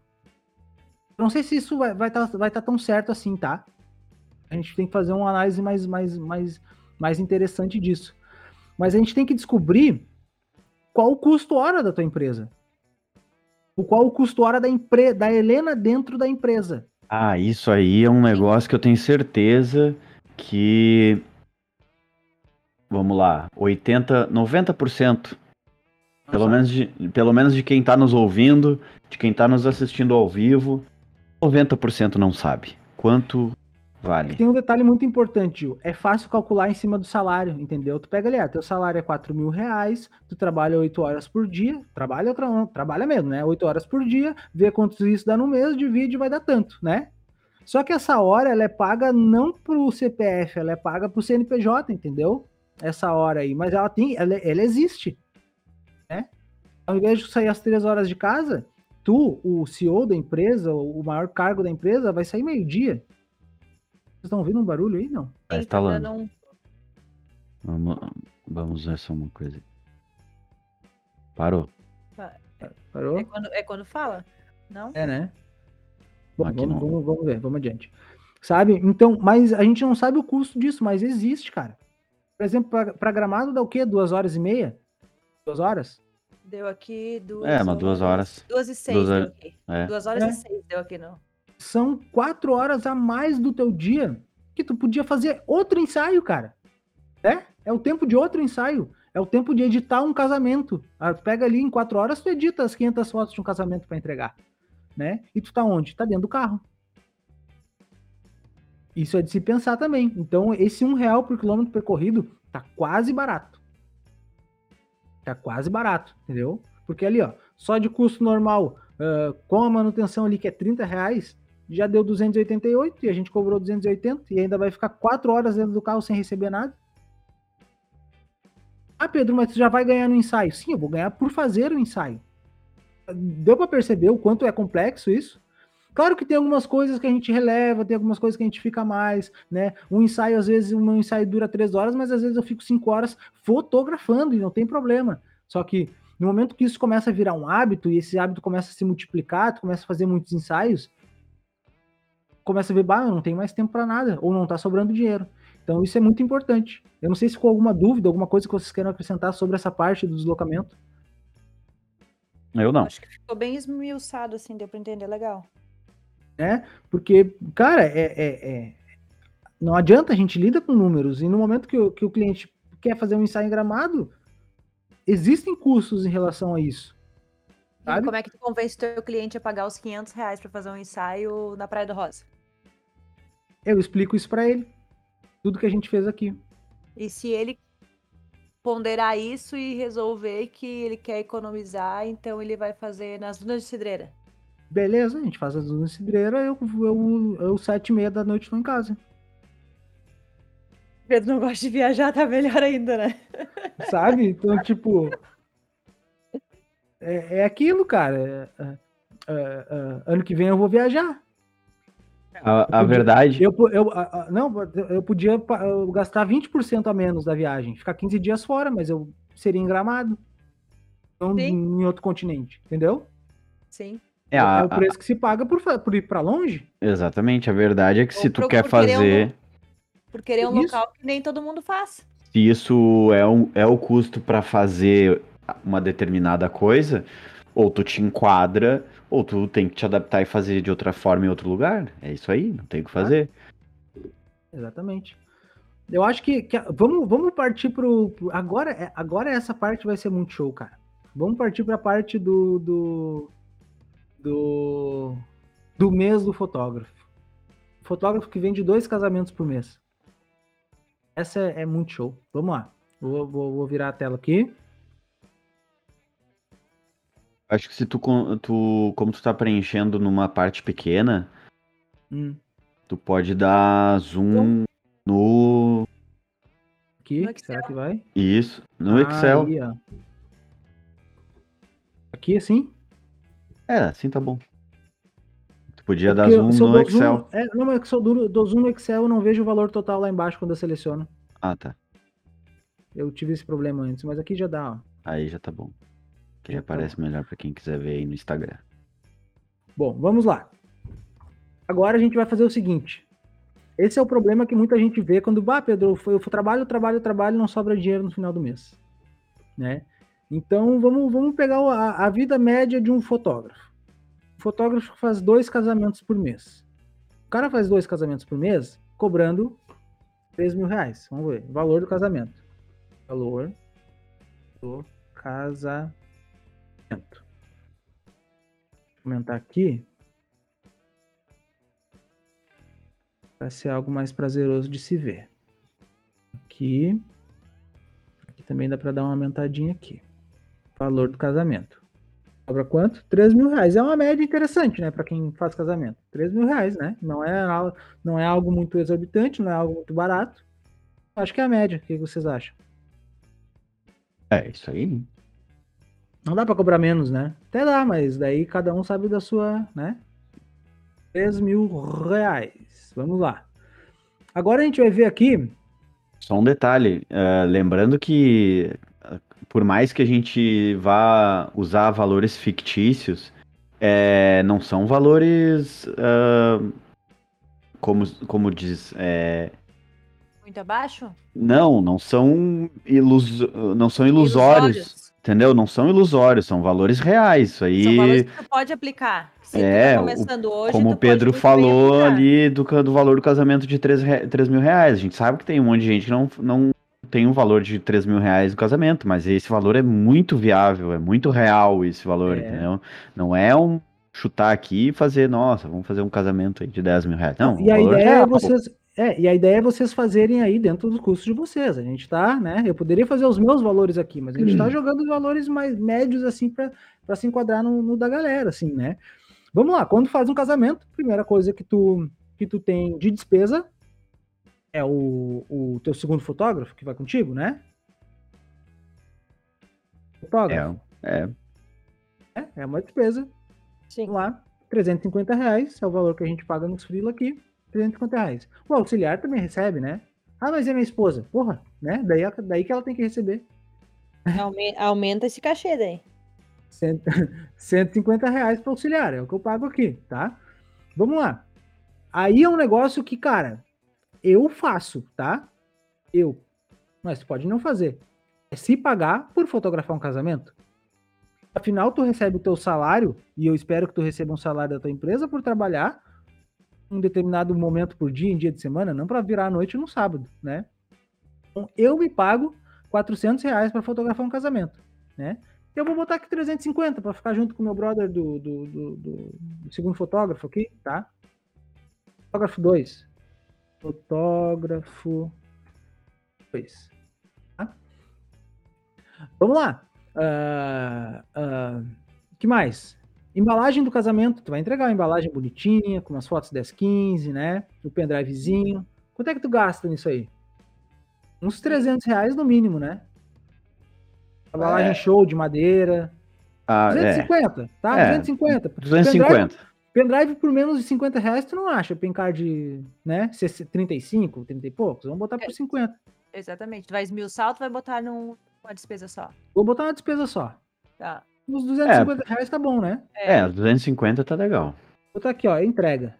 Não sei se isso vai estar vai tá, vai tá tão certo assim, tá? A gente tem que fazer uma análise mais, mais, mais, mais interessante disso. Mas a gente tem que descobrir qual o custo hora da tua empresa o qual o custo hora da, empre da Helena dentro da empresa. Ah, isso aí é um negócio que eu tenho certeza que. Vamos lá, 80, 90%. Pelo menos, de, pelo menos de quem está nos ouvindo, de quem está nos assistindo ao vivo, 90% não sabe quanto Vale. Tem um detalhe muito importante, Gil. É fácil calcular em cima do salário, entendeu? Tu pega ali, ah, teu salário é 4 mil reais, tu trabalha 8 horas por dia, trabalha, tra trabalha mesmo, né? 8 horas por dia, vê quanto isso dá no mês, divide e vai dar tanto, né? Só que essa hora, ela é paga não pro CPF, ela é paga pro CNPJ, entendeu? Essa hora aí, mas ela tem, ela, ela existe, né? Ao invés de sair às 3 horas de casa, tu, o CEO da empresa, o maior cargo da empresa, vai sair meio-dia. Vocês estão ouvindo um barulho aí, não? Tá instalando. Um... Vamos, vamos ver só uma coisa. Parou. Parou? É quando, é quando fala? Não? É, né? Bom, vamos, vamos, vamos ver, vamos adiante. sabe? Então, mas a gente não sabe o custo disso, mas existe, cara. Por exemplo, para gramado dá o quê? Duas horas e meia? Duas horas? Deu aqui duas É, mas duas horas. Duas e seis Duas deu horas- aqui. é. Duas horas É. e seis deu aqui, não. São quatro horas a mais do teu dia que tu podia fazer outro ensaio, cara. É? É o tempo de outro ensaio. É o tempo de editar um casamento. Ah, Pega ali em quatro horas, tu edita as 500 fotos de um casamento para entregar. Né? E tu tá onde? Tá dentro do carro. Isso é de se pensar também. Então, esse um real por quilômetro percorrido tá quase barato. Tá quase barato, entendeu? Porque ali, ó, só de custo normal, ah, com a manutenção ali que é 30 reais, já deu 288 e a gente cobrou 280 e ainda vai ficar 4 horas dentro do carro sem receber nada. Ah, Pedro, mas tu já vai ganhar no ensaio. Sim, eu vou ganhar por fazer o ensaio. Deu para perceber o quanto é complexo isso? Claro que tem algumas coisas que a gente releva, tem algumas coisas que a gente fica mais, né? Um ensaio, às vezes, um ensaio dura três horas, mas às vezes eu fico cinco horas fotografando e não tem problema. Só que no momento que isso começa a virar um hábito e esse hábito começa a se multiplicar, tu começa a fazer muitos ensaios, começa a ver, bah, eu não tenho mais tempo para nada, ou não tá sobrando dinheiro. Então isso é muito importante. Eu não sei se ficou alguma dúvida, alguma coisa que vocês queiram acrescentar sobre essa parte do deslocamento. Eu não. Acho que ficou bem esmiuçado, assim, deu pra entender legal. né? Porque, cara, é, é- é- não adianta, a gente lida com números, e no momento que o, que o cliente quer fazer um ensaio em gramado, existem custos em relação a isso. E Sabe? como é que tu convence teu cliente a pagar os 500 reais pra fazer um ensaio na Praia do Rosa? Eu explico isso para ele. Tudo que a gente fez aqui. E se ele ponderar isso e resolver que ele quer economizar, então ele vai fazer nas dunas de cidreira. Beleza, a gente faz as duas cidreira, eu, eu, eu sete e meia da noite tô em casa. Pedro não gosta de viajar, tá melhor ainda, né? (laughs) Sabe? Então, tipo. É, é aquilo, cara. É- é- é- é, ano que vem eu vou viajar. A, a podia- verdade. Eu, eu, a- não, eu podia eu gastar 20% a menos da viagem, ficar 15 dias fora, mas eu seria em Gramado. Não Sim. em outro continente, entendeu? Sim. É, a- é o preço que se paga por, por ir pra longe. exatamente. A verdade é que se Ou tu por- quer por querer um fazer. Por querer um Isso. local que nem todo mundo faz. Se isso é, um, é o custo para fazer uma determinada coisa, ou tu te enquadra, ou tu tem que te adaptar e fazer de outra forma em outro lugar. É isso aí, não tem o que fazer. Exatamente. Eu acho que, que vamos, vamos partir pro. pro- agora, é- agora essa parte vai ser muito show, cara. Vamos partir para a parte do, do. do. do mês do fotógrafo. Fotógrafo que vende dois casamentos por mês. Essa é, é muito show. Vamos lá. Vou, vou, vou virar a tela aqui. Acho que se tu, tu, como tu tá preenchendo numa parte pequena, Hum, tu pode dar zoom no. aqui. No Excel. Será que vai? Isso, no Excel. Aí. Aqui assim? É, assim tá bom. Tu podia dar Porque zoom no Excel. zoom- é, não, mas se eu dou, dou zoom no Excel, eu não vejo o valor total lá embaixo quando eu seleciono. Ah, tá. Eu tive esse problema antes, mas aqui já dá, ó. Aí já tá bom. Que tá aparece melhor pra quem quiser ver aí no Instagram. Bom, vamos lá. Agora a gente vai fazer o seguinte. Esse é o problema que muita gente vê quando, bah, Pedro, eu trabalho, trabalho, trabalho, não sobra dinheiro no final do mês, né? Então vamos, vamos pegar a, a vida média de um fotógrafo. O fotógrafo faz dois casamentos por mês. O cara faz dois casamentos por mês, cobrando 3 mil reais. Vamos ver. Valor do casamento. Valor do casamento. Aumentar aqui. Vai ser algo mais prazeroso de se ver. Aqui. Aqui também dá para dar uma aumentadinha aqui. Valor do casamento. Cobra quanto? 3 mil reais. É uma média interessante, né? Para quem faz casamento. 3 mil reais, né? Não é, não é algo muito exorbitante, não é algo muito barato. Acho que é a média. O que vocês acham? É, isso aí. Não dá para cobrar menos, né? Até dá, mas daí cada um sabe da sua, né? 3 mil reais. Vamos lá. Agora a gente vai ver aqui. Só um detalhe, eh, lembrando que por mais que a gente vá usar valores fictícios, eh, não são valores ah, como, como diz, é, Muito abaixo? não, não são, ilus, não são ilusórios, entendeu? Não são ilusórios, são valores reais. Isso aí, São valores que tu pode aplicar. Se É, tu tá começando hoje, como o Pedro falou ali do, do valor do casamento de 3, re- 3 mil reais. A gente sabe que tem um monte de gente que não, não tem um valor de 3 mil reais no casamento, mas esse valor é muito viável, é muito real esse valor, É. entendeu? Não é um chutar aqui e fazer, nossa, vamos fazer um casamento aí de 10 mil reais. Não, e a ideia é vocês. É, e a ideia é vocês fazerem aí dentro dos custos de vocês. A gente tá, né? Eu poderia fazer os meus valores aqui, mas a gente Hum. tá jogando os valores mais médios, assim, para se enquadrar no, no da galera, assim, né? Vamos lá, quando faz um casamento, primeira coisa que tu, que tu tem de despesa é o, o teu segundo fotógrafo que vai contigo, né? Fotógrafo. É, é. É, é uma despesa. Sim. Vamos lá, 350 reais é o valor que a gente paga nos freela aqui, 350 reais. O auxiliar também recebe, né? Ah, mas é minha esposa. Porra, né? Daí, daí que ela tem que receber. Aume- Aumenta esse cachê daí. Cento- (laughs) 150 reais para auxiliar, é o que eu pago aqui, tá? Vamos lá. Aí é um negócio que, cara, eu faço, tá? Eu. Mas tu pode não fazer. É se pagar por fotografar um casamento. Afinal, tu recebe o teu salário, e eu espero que tu receba um salário da tua empresa por trabalhar um determinado momento por dia, em dia de semana, não para virar a noite no sábado, né? Então, eu me pago 400 reais para fotografar um casamento, né? Eu vou botar aqui 350 para ficar junto com o meu brother do, do, do- do- do segundo fotógrafo aqui, tá? Fotógrafo 2. Fotógrafo 2. Tá? Vamos lá. Ah, ah, que mais? Embalagem do casamento. Tu vai entregar uma embalagem bonitinha, com umas fotos 1015, né? O pendrivezinho. Quanto é que tu gasta nisso aí? Uns 300 reais no mínimo, né? Embalagem É. show de madeira. Ah, é. 250, tá? É. 250. Pendrive, 250. pendrive por menos de 50 reais, tu não acha? Pencard, né? 35, 30 e poucos? Vamos botar por 50. Exatamente. Tu vai esmiuçar, tu vai botar num, uma despesa só. Vou botar uma despesa só. Tá. Uns 250 reais tá bom, né? É, 250 tá legal. Vou botar aqui, ó, entrega.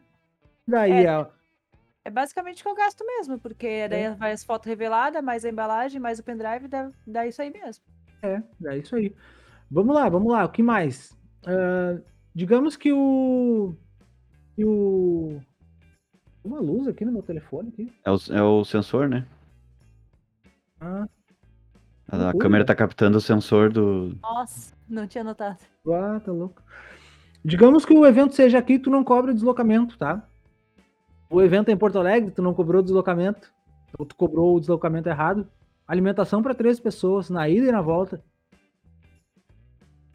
Daí, É. ó, É basicamente o que eu gasto mesmo, porque daí vai as fotos reveladas, mais a embalagem, mais o pendrive, dá, dá isso aí mesmo. É, é isso aí. Vamos lá, vamos lá. O que mais? Ah, digamos que o. Que o. Uma luz aqui no meu telefone. Aqui. É o, é o sensor, né? Ah, A, câmera tá captando o sensor do. Nossa, não tinha notado. ah, tá louco. Digamos que o evento seja aqui, tu não cobra o deslocamento, tá? O evento é em Porto Alegre, tu não cobrou o deslocamento. Ou tu cobrou o deslocamento errado. Alimentação para três pessoas, na ida e na volta.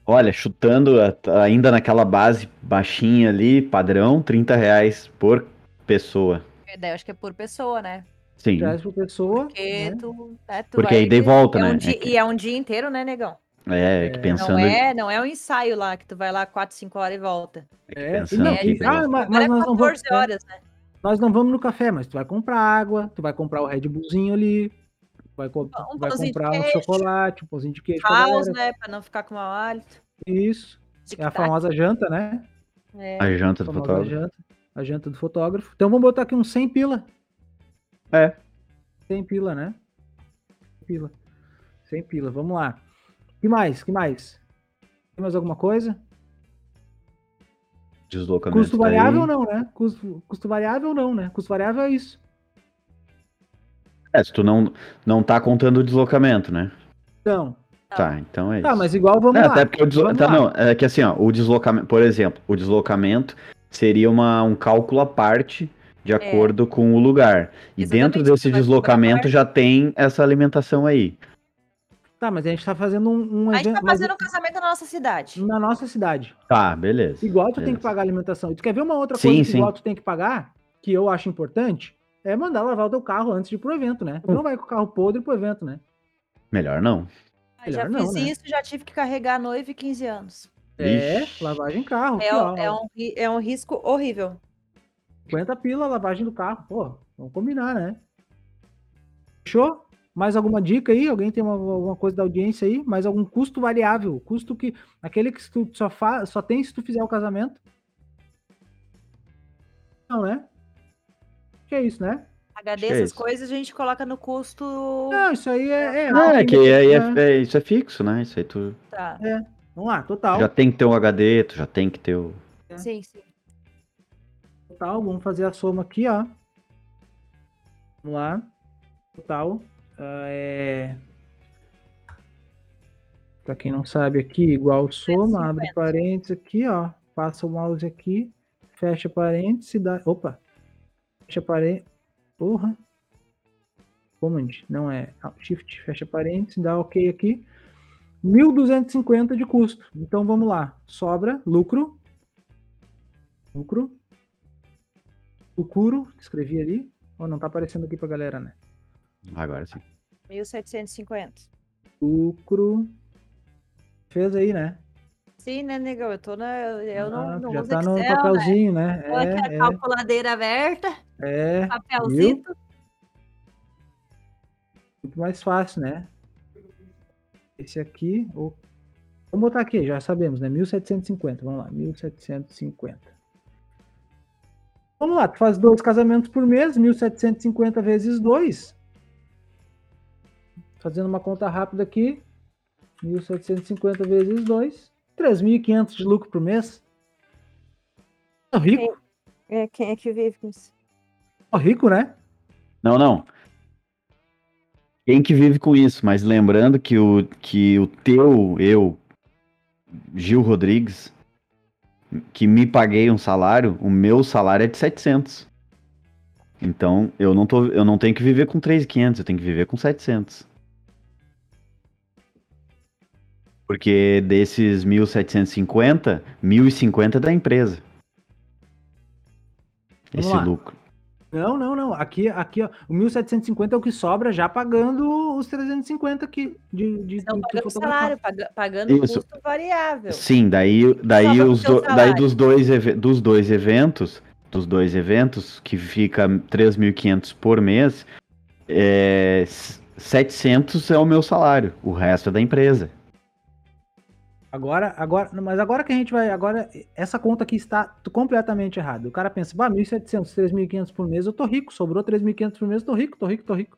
Olha, chutando ainda naquela base baixinha ali, padrão, 30 reais por pessoa. Porque daí eu acho que é por pessoa, né? Sim. Reais por pessoa. Porque né? tu, é, tu Porque vai- aí daí volta, é um né? dia- É que- E é um dia inteiro, né, negão? É, que É. pensando, Não é, não é um ensaio lá, que tu vai lá 4, 5 horas e volta. É, pensando não, aqui, e- ah, mas, mas é nós não vamos. 14 horas, né? Nós não vamos no café, mas tu vai comprar água, tu vai comprar o Red Bullzinho ali, tu vai, co- Um vai pãozinho de comprar um queijo. chocolate, um pãozinho de queijo. pra House, né? Pra não ficar com mau hálito. Isso. É a famosa janta, né? É. a janta do fotógrafo. janta. A janta do fotógrafo. Então vamos botar aqui uns 100 pila. É. 100 pila, né? 100 pila. 100 pila, vamos lá. que mais? que mais? Tem mais alguma coisa? Deslocamento. Custo variável não, né? Custo, custo variável não, né? Custo variável é isso. É, se tu não, não tá contando o deslocamento, né? Então, Tá, então é isso. tá, mas igual vamos É, lá. até porque o deslo... Tá, lá. não, é que assim, ó, o deslocamento, por exemplo, o deslocamento seria uma, um cálculo à parte de acordo com o lugar. E Exatamente, dentro desse deslocamento já tem essa alimentação aí. Tá, mas a gente tá fazendo um, um A gente evento tá fazendo um casamento na nossa cidade. na nossa cidade. Tá, beleza. Igual tu tem beleza. que pagar alimentação. E tu quer ver uma outra Sim, coisa que sim. igual tu tem que pagar, que eu acho importante, é mandar lavar o teu carro antes de ir pro evento, né? Hum. Tu não vai com o carro podre pro evento, né? Melhor não. Ah, já Melhor fiz não, né? isso, já tive que carregar a noiva e 15 anos. É, Ixi. lavagem carro. É, é, um, é um risco horrível. 50 pila, lavagem do carro. Pô, vamos combinar, né? Fechou? Mais alguma dica aí? Alguém tem uma- alguma coisa da audiência aí? Mais algum custo variável? Custo que. Aquele que tu só, fa, só tem se tu fizer o casamento? Não, né? que é isso, né? HD, é coisas a gente coloca no custo. Não, isso aí é. é, Ah, é que aí é, né? é- isso é fixo, né? Isso aí tu Tá. Vamos lá, total. já tem que ter um HD, tu já tem que ter o. Sim, sim. Total, vamos fazer a soma aqui, ó. Vamos lá. Total. ah, é... Pra quem não sabe aqui, igual soma, abre 150. parênteses aqui, ó. Passa o mouse aqui, fecha parênteses, dá. Opa! Fecha parênteses. Porra! Command, não é. Shift, fecha parênteses, dá ok aqui. 1.250 de custo. Então vamos lá. Sobra lucro. Lucro. Lucuro, escrevi ali. Ó, não tá aparecendo aqui pra galera, né? Agora sim. 1750. Lucro. Fez aí, né? Sim, né, negão? Eu tô na. Eu, eu não, Ah, não já uso tá no Excel, né? papelzinho, né? Tô aqui a É, calculadeira aberta, é, é. papelzito. Muito mais fácil, né? Esse aqui. o- Vamos botar aqui, já sabemos, né? 1750. Vamos lá, 1750. Vamos lá, tu faz dois casamentos por mês, 1750 vezes 2. Fazendo uma conta rápida aqui. 1750 vezes 2. 3.500 de lucro por mês. Tô rico, É, quem é que vive com isso? tô rico, né? Não, não. Quem que vive com isso? Mas lembrando que o, que o teu, eu, Gil Rodrigues, que me paguei um salário, o meu salário é de 700. Então, eu não, tô, eu não tenho que viver com 3.500, eu tenho que viver com 700. Porque desses 1.750, 1.050 é da empresa. Vamos Esse lá. lucro. Não, não, não. Aqui, aqui, ó, o 1.750 é o que sobra já pagando os 350 aqui de, de, Estão de- pagando salário, paga- pagando Isso. custo variável. Sim, daí, daí, os do- daí dos, dois, dos dois eventos, dos dois eventos, que fica 3.500 por mês, é, s- 700 é o meu salário, o resto é da empresa. Agora, agora, mas agora que a gente vai, agora essa conta aqui está completamente errada. O cara pensa, bah, 1.700, 3.500 por mês, eu tô rico, sobrou 3.500 por mês, eu tô rico, tô rico, tô rico.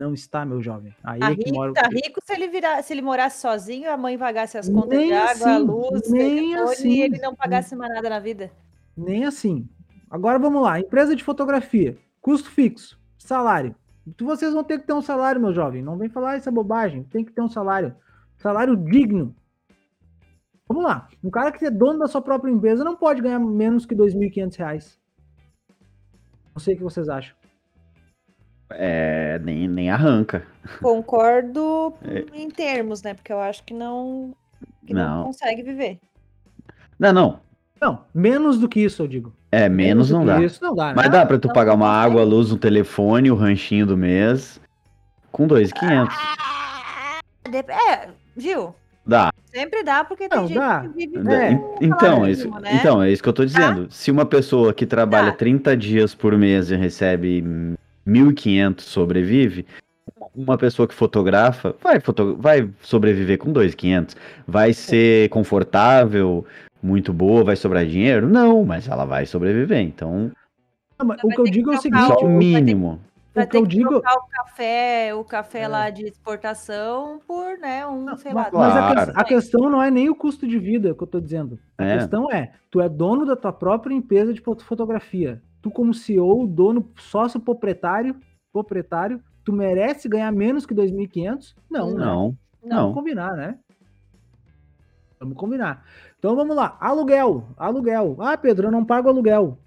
Não está, meu jovem. Aí Tá é que rico, mora tá rico se ele virar, se ele morasse sozinho, a mãe pagasse as contas Nem de água, a assim, luz, nem assim. e ele não pagasse mais nada na vida. Nem assim. Agora vamos lá, empresa de fotografia, custo fixo, salário. Vocês vão ter que ter um salário, meu jovem. Não vem falar essa bobagem. Tem que ter um salário. Salário digno. Vamos lá. Um cara que é dono da sua própria empresa não pode ganhar menos que 2.500 reais. Não sei o que vocês acham. É, nem, nem arranca. Concordo (laughs) em termos, né? Porque eu acho que não, que não. Não. consegue viver. Não, não, Não, menos do que isso, eu digo. é, menos do não que dá. Isso não dá, né? Mas dá pra tu não pagar uma água, luz, um telefone, o ranchinho do mês, com 2.500. Dep- É, viu? Dá. Sempre dá, porque tem Não, gente dá. que vive É. Então, é isso, né? então, é isso que eu tô dizendo. Se uma pessoa que trabalha Tá. 30 dias por mês e recebe 1.500 sobrevive, uma pessoa que fotografa vai, foto- vai sobreviver com 2.500. Vai ser confortável, muito boa, vai sobrar dinheiro? Não, mas ela vai sobreviver. Então, Não, o que eu digo é o seguinte: só o vai ter- mínimo. Vai o que ter eu que digo. trocar o café, o café É. lá de exportação por, né, um, Não, sei mas, lá. mas a, Claro. que- a questão não é nem o custo de vida que eu tô dizendo. A É. questão é, tu é dono da tua própria empresa de foto- fotografia. Tu como CEO, dono, sócio proprietário, proprietário, tu merece ganhar menos que 2.500? Não, né? Não, Vamos não. combinar, né? Vamos combinar. Então vamos lá. Aluguel. Aluguel. Ah, Pedro, eu não pago aluguel.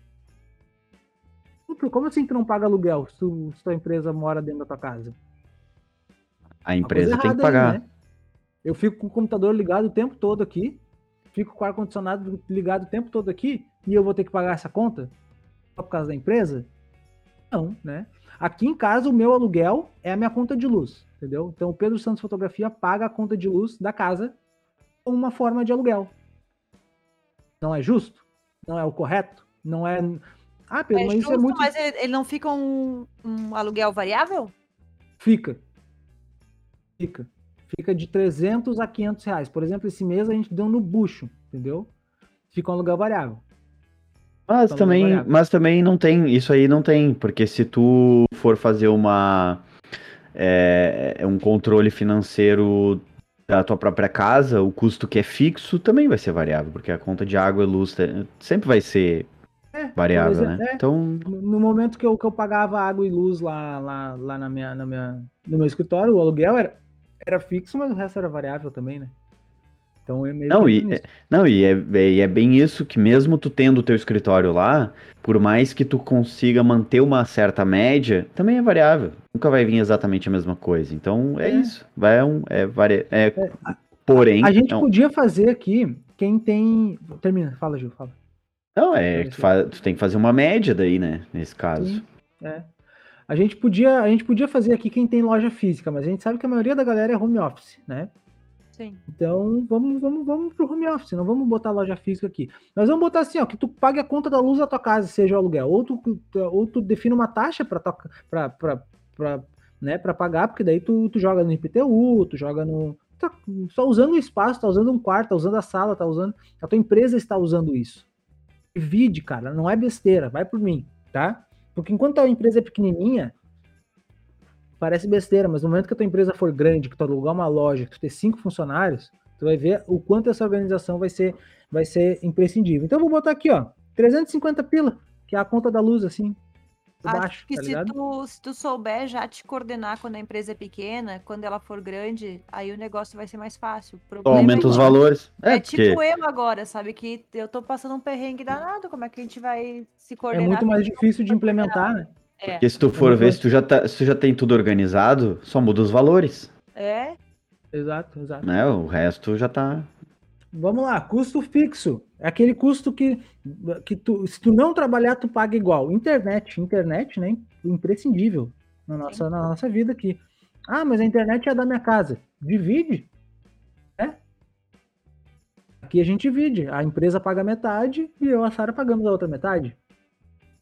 Puta, Como assim tu não paga aluguel se, tu- se tua empresa mora dentro da tua casa? A empresa tem que errada aí, pagar. né? Eu fico com o computador ligado o tempo todo aqui, fico com o ar-condicionado ligado o tempo todo aqui, e eu vou ter que pagar essa conta? Só por causa da empresa? Não, né? Aqui em casa, o meu aluguel é a minha conta de luz, entendeu? Então, o Pedro Santos Fotografia paga a conta de luz da casa como uma forma de aluguel. Não é justo? Não é o correto? Não é. Ah, Pedro, É mas isso é justo, muito. mas ele, ele não fica um, um aluguel variável? Fica. Fica. Fica de 300 a 500 reais. Por exemplo, esse mês a gente deu no bucho, entendeu? Fica um aluguel variável. Mas também, variável. mas também não tem, isso aí não tem, porque se tu for fazer uma é, é um controle financeiro da tua própria casa, o custo que é fixo também vai ser variável, porque a conta de água e luz sempre vai ser É, variável, exemplo, né? é. Então, No momento que eu, que eu pagava água e luz lá, lá, lá na minha, na minha, no meu escritório, o aluguel era, era fixo, mas o resto era variável também, né? Então eu meio Não, e- nisso. não, e é, e é bem isso que mesmo tu tendo o teu escritório lá, por mais que tu consiga manter uma certa média, também é variável. Nunca vai vir exatamente a mesma coisa. Então é, É. isso. Vai um, é, vari, é, porém, A gente é um- podia fazer aqui, quem tem. Termina, fala, Gil, fala. Não, é, tu, fa- tu tem que fazer uma média daí, né? Nesse caso. Sim. É. A gente, podia, a gente podia fazer aqui quem tem loja física, mas a gente sabe que a maioria da galera é home office, né? Sim. Então vamos, vamos, vamos pro home office, não vamos botar loja física aqui. Nós vamos botar assim, ó, que tu pague a conta da luz da tua casa, seja o aluguel, ou tu, ou tu define uma taxa para né, para pagar, porque daí tu, tu joga no IPTU, tu joga no tá só usando o espaço, tá usando um quarto, tá usando a sala, tá usando, a tua empresa está usando isso. Divide, cara, não é besteira, vai por mim, tá? Porque enquanto a empresa é pequenininha, parece besteira, mas no momento que a tua empresa for grande, que tu alugar uma loja, que tu ter cinco funcionários, tu vai ver o quanto essa organização vai ser, vai ser imprescindível. Então eu vou botar aqui, ó, 350 pila, que é a conta da luz, assim, Acho que tá se, tu, se tu souber já te coordenar quando a empresa é pequena, quando ela for grande, aí o negócio vai ser mais fácil. Problema aumenta é os que- valores. É, É, porque tipo eu agora, sabe? Que eu tô passando um perrengue danado. Como é que a gente vai se É coordenar? muito mais difícil de implementar, né? É, porque se tu for muito ver, se tu, já tá, se tu já tem tudo organizado, só muda os valores, é. Exato, exato. né? O resto já tá... Vamos lá, custo fixo. É aquele custo que, que tu, se tu não trabalhar, tu paga igual. Internet, internet, né? Imprescindível na nossa, na nossa vida aqui. Ah, mas a internet é da minha casa. Divide. né? Aqui a gente divide. A empresa paga metade e eu e a Sara pagamos a outra metade.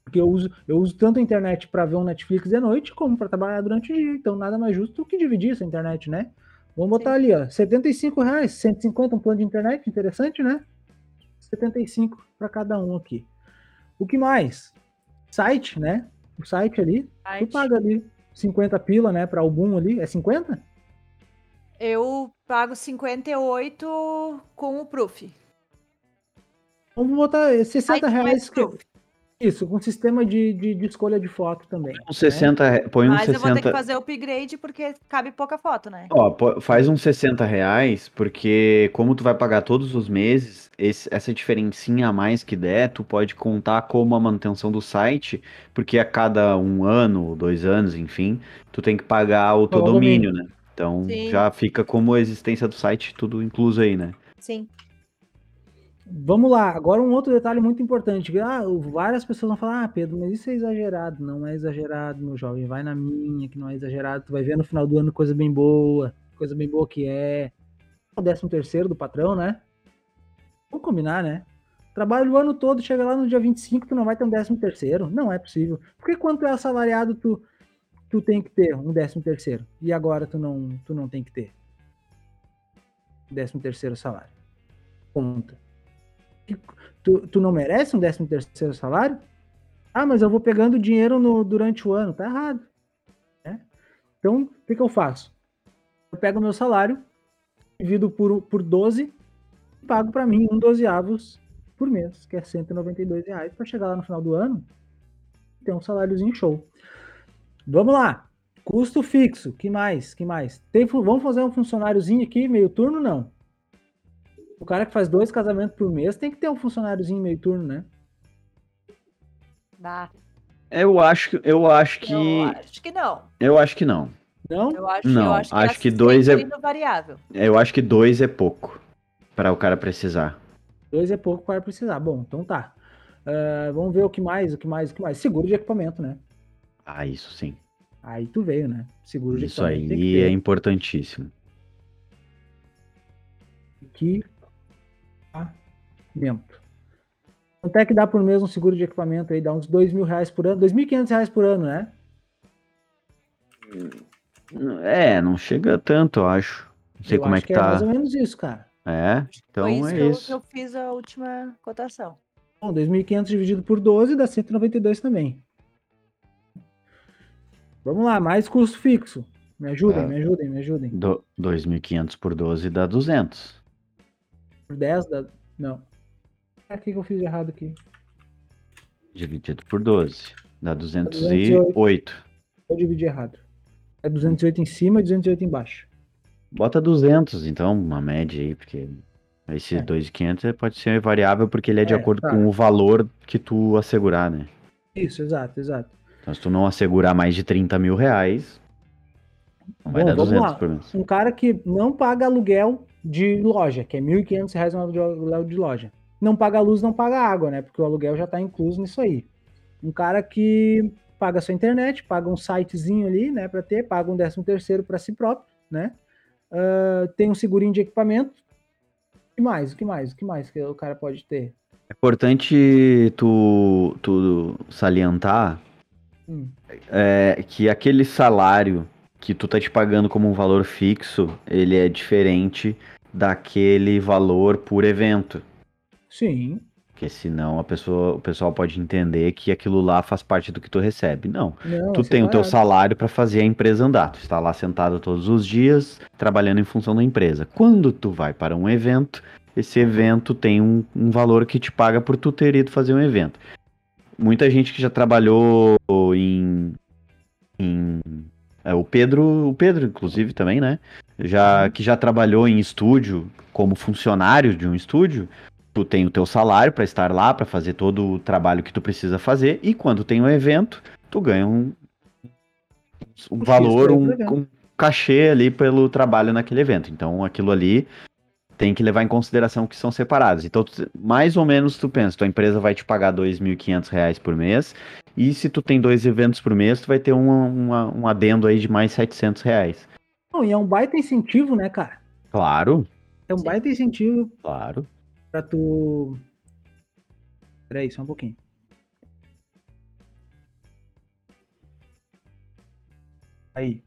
Porque eu uso, eu uso tanto a internet para ver um Netflix de noite como para trabalhar durante o dia. Então nada mais justo que dividir essa internet, né? Vamos botar ali, ó, 75 reais, 150 um plano de internet, interessante, né? 75 para cada um aqui. O que mais? Site, né? O site ali, tu Site. paga ali 50 pila, né, para algum ali, é 50? Eu pago 58 com o Proof. Vamos botar é 60 Site reais, que- Proof. Isso, com sistema de, de, de escolha de foto também. Uns 60, re- põe uns Mas eu vou ter 60... que fazer o upgrade porque cabe pouca foto, né? Ó, faz uns 60 reais, porque como tu vai pagar todos os meses, esse- essa diferencinha a mais que der, tu pode contar como a manutenção do site, porque a cada um ano, dois anos, enfim, tu tem que pagar o teu Pagar o domínio, né? Então Sim. já fica como a existência do site tudo incluso aí, né? Sim. Vamos lá, agora um outro detalhe muito importante. Ah, várias pessoas vão falar, ah, Pedro, mas isso é exagerado. Não é exagerado, meu jovem. Vai na minha, que não é exagerado. Tu vai ver no final do ano coisa bem boa. Coisa bem boa que é. O décimo terceiro do patrão, né? Vamos combinar, né? Trabalho o ano todo, chega lá no dia 25, tu não vai ter um décimo terceiro. Não é possível. Porque quando tu é assalariado, tu, tu tem que ter um décimo terceiro. E agora tu não, tu não tem que ter. Décimo terceiro salário. Conta. Tu, tu não merece um décimo terceiro salário? Ah, mas eu vou pegando dinheiro no, durante o ano. Tá errado. né? Então, o que, que eu faço? Eu pego meu salário, divido por, por 12 e pago para mim um dozeavos por mês, que é 192 reais, para chegar lá no final do ano e ter um saláriozinho show. Vamos lá. Custo fixo. Que mais? Que mais? Tem, vamos fazer um funcionáriozinho aqui, meio turno? Não. O cara que faz dois casamentos por mês tem que ter um funcionáriozinho meio turno, né? Dá. Eu acho, que- eu acho que, Eu acho que não. eu acho que não. Não? Eu acho, Não, eu acho que, acho que assistente dois é- variável. Eu acho que dois é pouco para o cara precisar. Dois é pouco para precisar. Bom, então tá. Ah, vamos ver o que mais, o que mais, o que mais. Seguro de equipamento, né? Ah, isso sim. Aí tu veio, né? Seguro de Isso que aí é importantíssimo. Equipamento. Quanto é que dá por mês um seguro de equipamento aí? Dá uns dois mil reais por ano, dois mil e quinhentos reais por ano, né? É, não chega tanto, eu acho. Não sei Eu como é acho que É mais tá. ou menos isso, cara. É, então Foi isso é que eu, isso. que eu fiz a última cotação. Bom, 2.500 dividido por 12 dá 192 também. Vamos lá, mais custo fixo. Me ajudem, É. me ajudem, me ajudem. Do, 2.500 por 12 dá 200. Por 10 dá... Não. Ah, O que, eu fiz errado aqui? Dividido por 12. Dá 208. 208. Eu dividi errado. É 208 em cima e 208 embaixo. Bota 200, então, uma média aí, porque esse É. 2.500 pode ser variável porque ele é de É, acordo tá. com o valor que tu assegurar, né? Isso, exato, exato. Então, se tu não assegurar mais de 30 mil reais, não vai Bom, dar vamos 200 lá. por mês. Um cara que não paga aluguel de loja, que é 1.500 reais um aluguel de loja. Não paga luz, não paga água, né? Porque o aluguel já está incluso nisso aí. Um cara que paga sua internet, paga um sitezinho ali, né, para ter, paga um décimo terceiro para si próprio, né? Ah, tem um segurinho de equipamento. O que mais? O que mais? O que mais que o cara pode ter? É importante tu, tu salientar Hum, é, que aquele salário que tu tá te pagando como um valor fixo, ele é diferente daquele valor por evento. Sim. Porque senão a pessoa, o pessoal pode entender que aquilo lá faz parte do que tu recebe. Não. Não, Tu é tem o teu salário para fazer a empresa andar. Tu está lá sentado todos os dias, trabalhando em função da empresa. Quando tu vai para um evento, esse evento tem um, um valor que te paga por tu ter ido fazer um evento. Muita gente que já trabalhou em. em é, o Pedro, o Pedro, inclusive, também, né? Já, que já trabalhou em estúdio como funcionário de um estúdio, tu tem o teu salário para estar lá, para fazer todo o trabalho que tu precisa fazer, e quando tem um evento, tu ganha um, um Um valor, um, um cachê ali pelo trabalho naquele evento. Então aquilo ali tem que levar em consideração que são separados. Então, tu- mais ou menos tu pensa, tua empresa vai te pagar 2.500 reais por mês, e se tu tem dois eventos por mês, tu vai ter uma- uma- um adendo aí de mais 700 reais. Não, e é um baita incentivo, né, cara? Claro, É um Sim. baita incentivo claro. Pra tu. Peraí, só um pouquinho. Aí.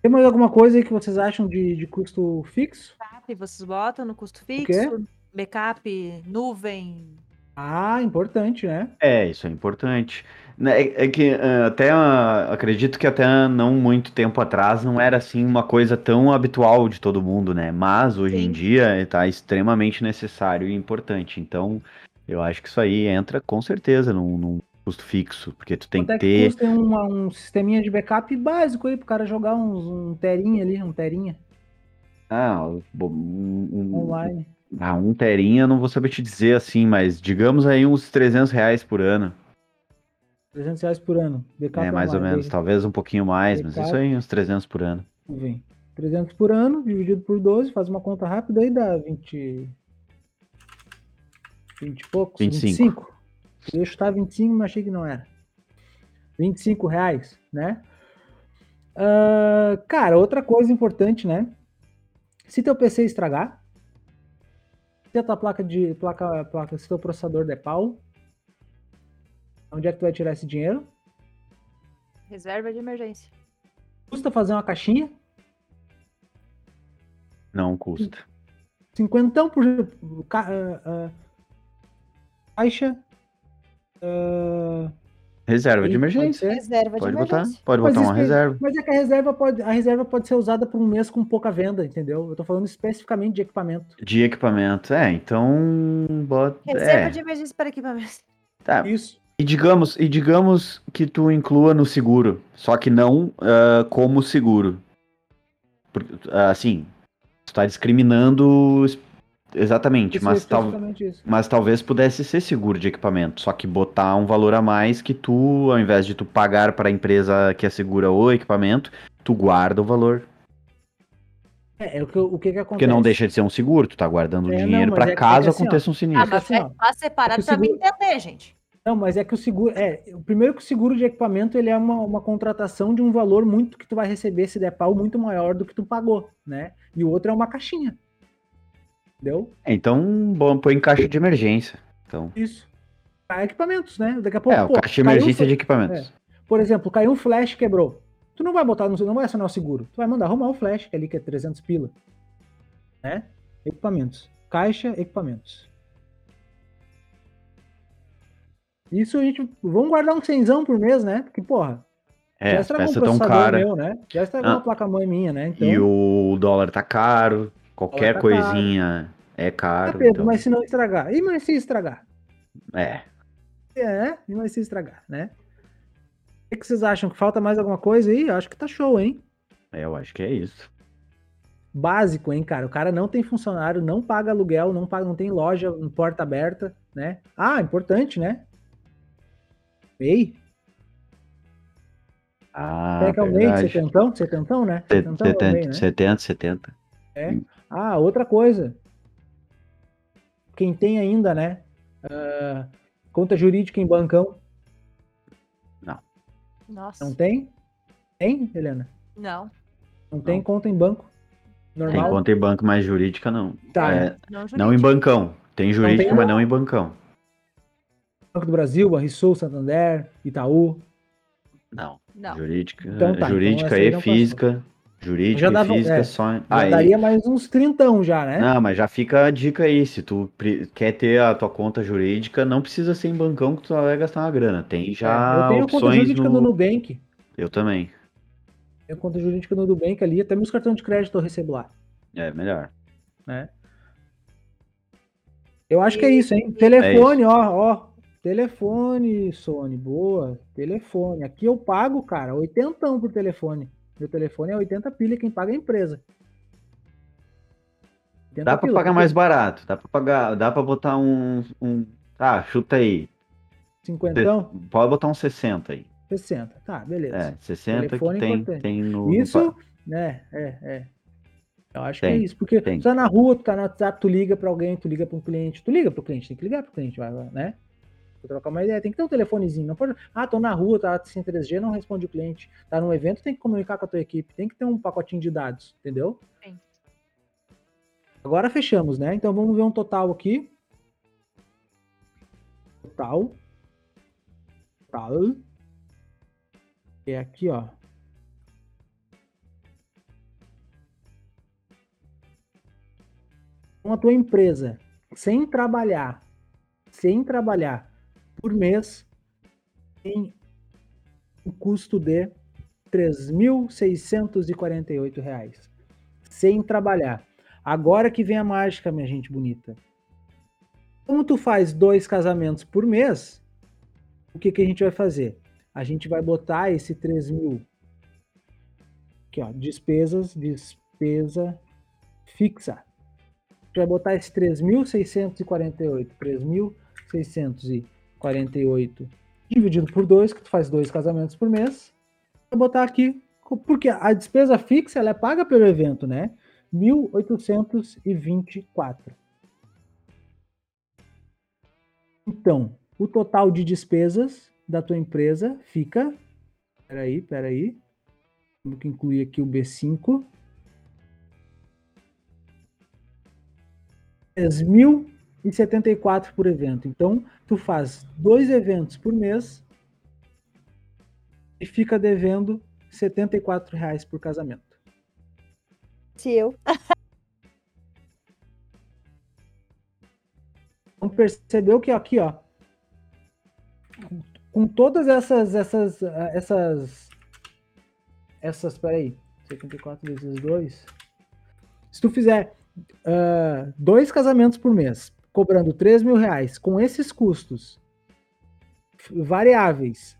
Tem mais alguma coisa aí que vocês acham de, de custo fixo? Backup, vocês botam no custo quê? fixo, backup, nuvem. Ah, importante, né? É, isso é importante. Né, É, é que ah, até ah, acredito que até não muito tempo atrás não era assim uma coisa tão habitual de todo mundo, né? Mas hoje em Sim. dia está extremamente necessário e importante. Então, eu acho que isso aí entra com certeza num, num custo fixo, porque tu tem Quanto é que que ter. custa uma- um sisteminha de backup básico aí pro cara jogar uns, um terinha ali, um terinha Ah, um, um- online? ah, um terinha, não vou saber te dizer assim, mas digamos aí uns 300 reais por ano. 300 reais por ano. Backup É, mais ou menos, talvez um pouquinho mais, mas Backup. isso aí, uns 300 por ano. Vem. 300 por ano, dividido por 12, faz uma conta rápida aí, dá 20. 20 e poucos? 25. 25. Eu chutar 25, mas achei que não era. 25 reais, né? Ah, cara, outra coisa importante, né? Se teu PC estragar, se a tua placa de. placa, placa, se teu processador der pau, onde é que tu vai tirar esse dinheiro? Reserva de emergência. Custa fazer uma caixinha? Não custa. Cinquentão por ca- ah, ah, caixa. ah, Reserva aí de pode emergência. ser. Reserva Pode de botar, emergência. pode Mas botar isso uma reserva. Mas é que a reserva pode, a reserva pode ser usada por um mês com pouca venda, entendeu? Eu tô falando especificamente de equipamento. De equipamento. É, então. Bota, Reserva é, de emergência para equipamentos. tá. Isso. E digamos, e digamos que tu inclua no seguro, só que não ah, como seguro. Por- ah, assim, tu tá discriminando exatamente, Isso, mas, tal, mas talvez pudesse ser seguro de equipamento, só que botar um valor a mais que tu, ao invés de tu pagar para a empresa que assegura o equipamento, tu guarda o valor. É, é o que, o que que acontece? Porque não deixa de ser um seguro, tu tá guardando o É, dinheiro mas para é caso é assim, aconteça um Ah, sinistro. mas assim, é ó, tá separado é que o para mim seguro- entender, gente. Não, mas é que o seguro. É, o primeiro que o seguro de equipamento ele é uma, uma contratação de um valor muito que tu vai receber se der pau muito maior do que tu pagou, né? E o outro é uma caixinha. Entendeu? Então, bom, põe em caixa de emergência. Então, Isso. Para equipamentos, né? Daqui a pouco. é, o pô, caixa de um emergência fla- de equipamentos. Por exemplo, caiu um flash quebrou. Tu não vai botar no. Não vai acionar o seguro. Tu vai mandar arrumar o flash, que é ali que é 300 pila. Né? Equipamentos. Caixa, equipamentos. Isso a gente. Vamos guardar um cenzão por mês, né? Porque, porra. É, já estragou um peças tão caras. meu, né? Já estragou Ah. uma placa-mãe minha, né? Então. E o dólar tá caro. Qualquer tá coisinha é Ah, caro. Pedro, então, mas se não estragar. E mas se estragar? É. É, e mas se estragar, né? O que, que vocês acham? Que falta mais alguma coisa aí? Eu acho que tá show, hein? É, eu acho que é isso. Básico, hein, cara? O cara não tem funcionário, não paga aluguel, não paga, não tem loja, porta aberta, né? Ah, importante, né? MEI. Ah, Quer que é o MEI? verdade. Setentão? Setentão, né? Se- Setentão é o MEI, 70, né? 70, 70. Ah, outra coisa. Quem tem ainda, né? ah, conta jurídica em bancão. Nossa. Não tem? Tem, Helena? Não. Não tem Não. conta em banco. Tem Normal. conta em banco, mas jurídica não. Tá, É, né? Não, não em bancão. Tem jurídica, tem- mas não em bancão. Banco do Brasil, Banrisul, Santander, Itaú. Não. Não. Jurídica, Então tá, jurídica então e física. Jurídica Já e dava- física é, só. Já Aí, daria mais uns trintão já, né? Não, mas já fica a dica aí. Se tu quer ter a tua conta jurídica, não precisa ser em bancão que tu vai gastar uma grana. Tem já É, eu tenho conta opções jurídica no... no Nubank. Eu também. Tenho conta jurídica no Nubank ali, até meus cartões de crédito eu recebo lá, É, melhor. né? Eu acho que é isso, hein? Telefone, É ó, ó. Telefone, Sony, boa. Telefone. Aqui eu pago, cara, 80 por telefone. Meu telefone é 80 pilha, quem paga é a empresa. 80 Dá pra pila, pagar mais barato. Dá pra pagar, dá para botar um, um, ah, chuta aí. 50, Pode botar um 60 aí. 60. Tá, beleza. É, 60 Telefone que tem, importante. tem no, Isso, né, é, é. Eu acho Tem, que é isso, porque tem. tu tá na rua, tu tá no WhatsApp, tu liga pra alguém, tu liga pra um cliente, tu liga pro cliente, tem que ligar pro cliente, vai, vai, né? Pra trocar uma ideia, tem que ter um telefonezinho, não pode, ah, tô na rua, tá sem 3G, não responde o cliente, tá num evento, tem que comunicar com a tua equipe, tem que ter um pacotinho de dados, entendeu? Sim. Agora fechamos, né? Então vamos ver um total aqui. Total. Total. É aqui, ó. Com a tua empresa, sem trabalhar, sem trabalhar, por mês, tem um custo de 3.648 reais. Sem trabalhar. Agora que vem a mágica, minha gente bonita. Como tu faz dois casamentos por mês, o que, que a gente vai fazer? A gente vai botar esse 3 mil. Aqui, ó, despesas, despesa fixa. Vai botar esse 3.648. 3.648 dividido por dois, que tu faz dois casamentos por mês. Vai botar aqui, porque a despesa fixa ela é paga pelo evento, né? 1.824. Então, o total de despesas da tua empresa fica. Peraí, peraí. Temos que incluir aqui o B5. 3.074 por evento. Então, tu faz dois eventos por mês e fica devendo 74 reais por casamento. Eu. (laughs) Então percebeu que aqui, ó, com todas essas, essas, essas, essas, peraí, 74 vezes 2, se tu fizer ah, dois casamentos por mês, cobrando 3 mil reais, com esses custos variáveis,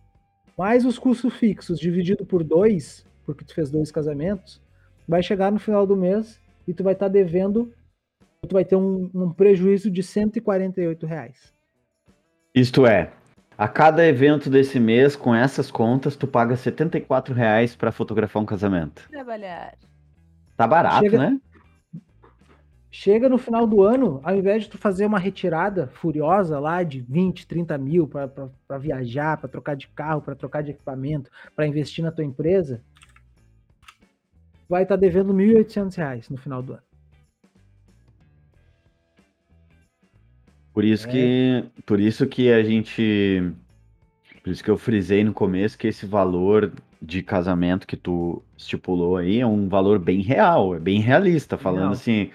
mais os custos fixos dividido por dois, porque tu fez dois casamentos, vai chegar no final do mês e tu vai estar devendo tu vai ter um, um prejuízo de 148 reais. Isto é, a cada evento desse mês, com essas contas, tu paga 74 reais pra fotografar um casamento. Trabalhar. Tá barato, Chega- né? Chega no final do ano, ao invés de tu fazer uma retirada furiosa lá de 20, 30 mil para viajar, para trocar de carro, para trocar de equipamento, para investir na tua empresa, vai estar devendo 1.800 reais no final do ano. Por isso É. que, por isso que a gente, por isso que eu frisei no começo que esse valor de casamento que tu estipulou aí é um valor bem real, é bem realista, falando Real. assim,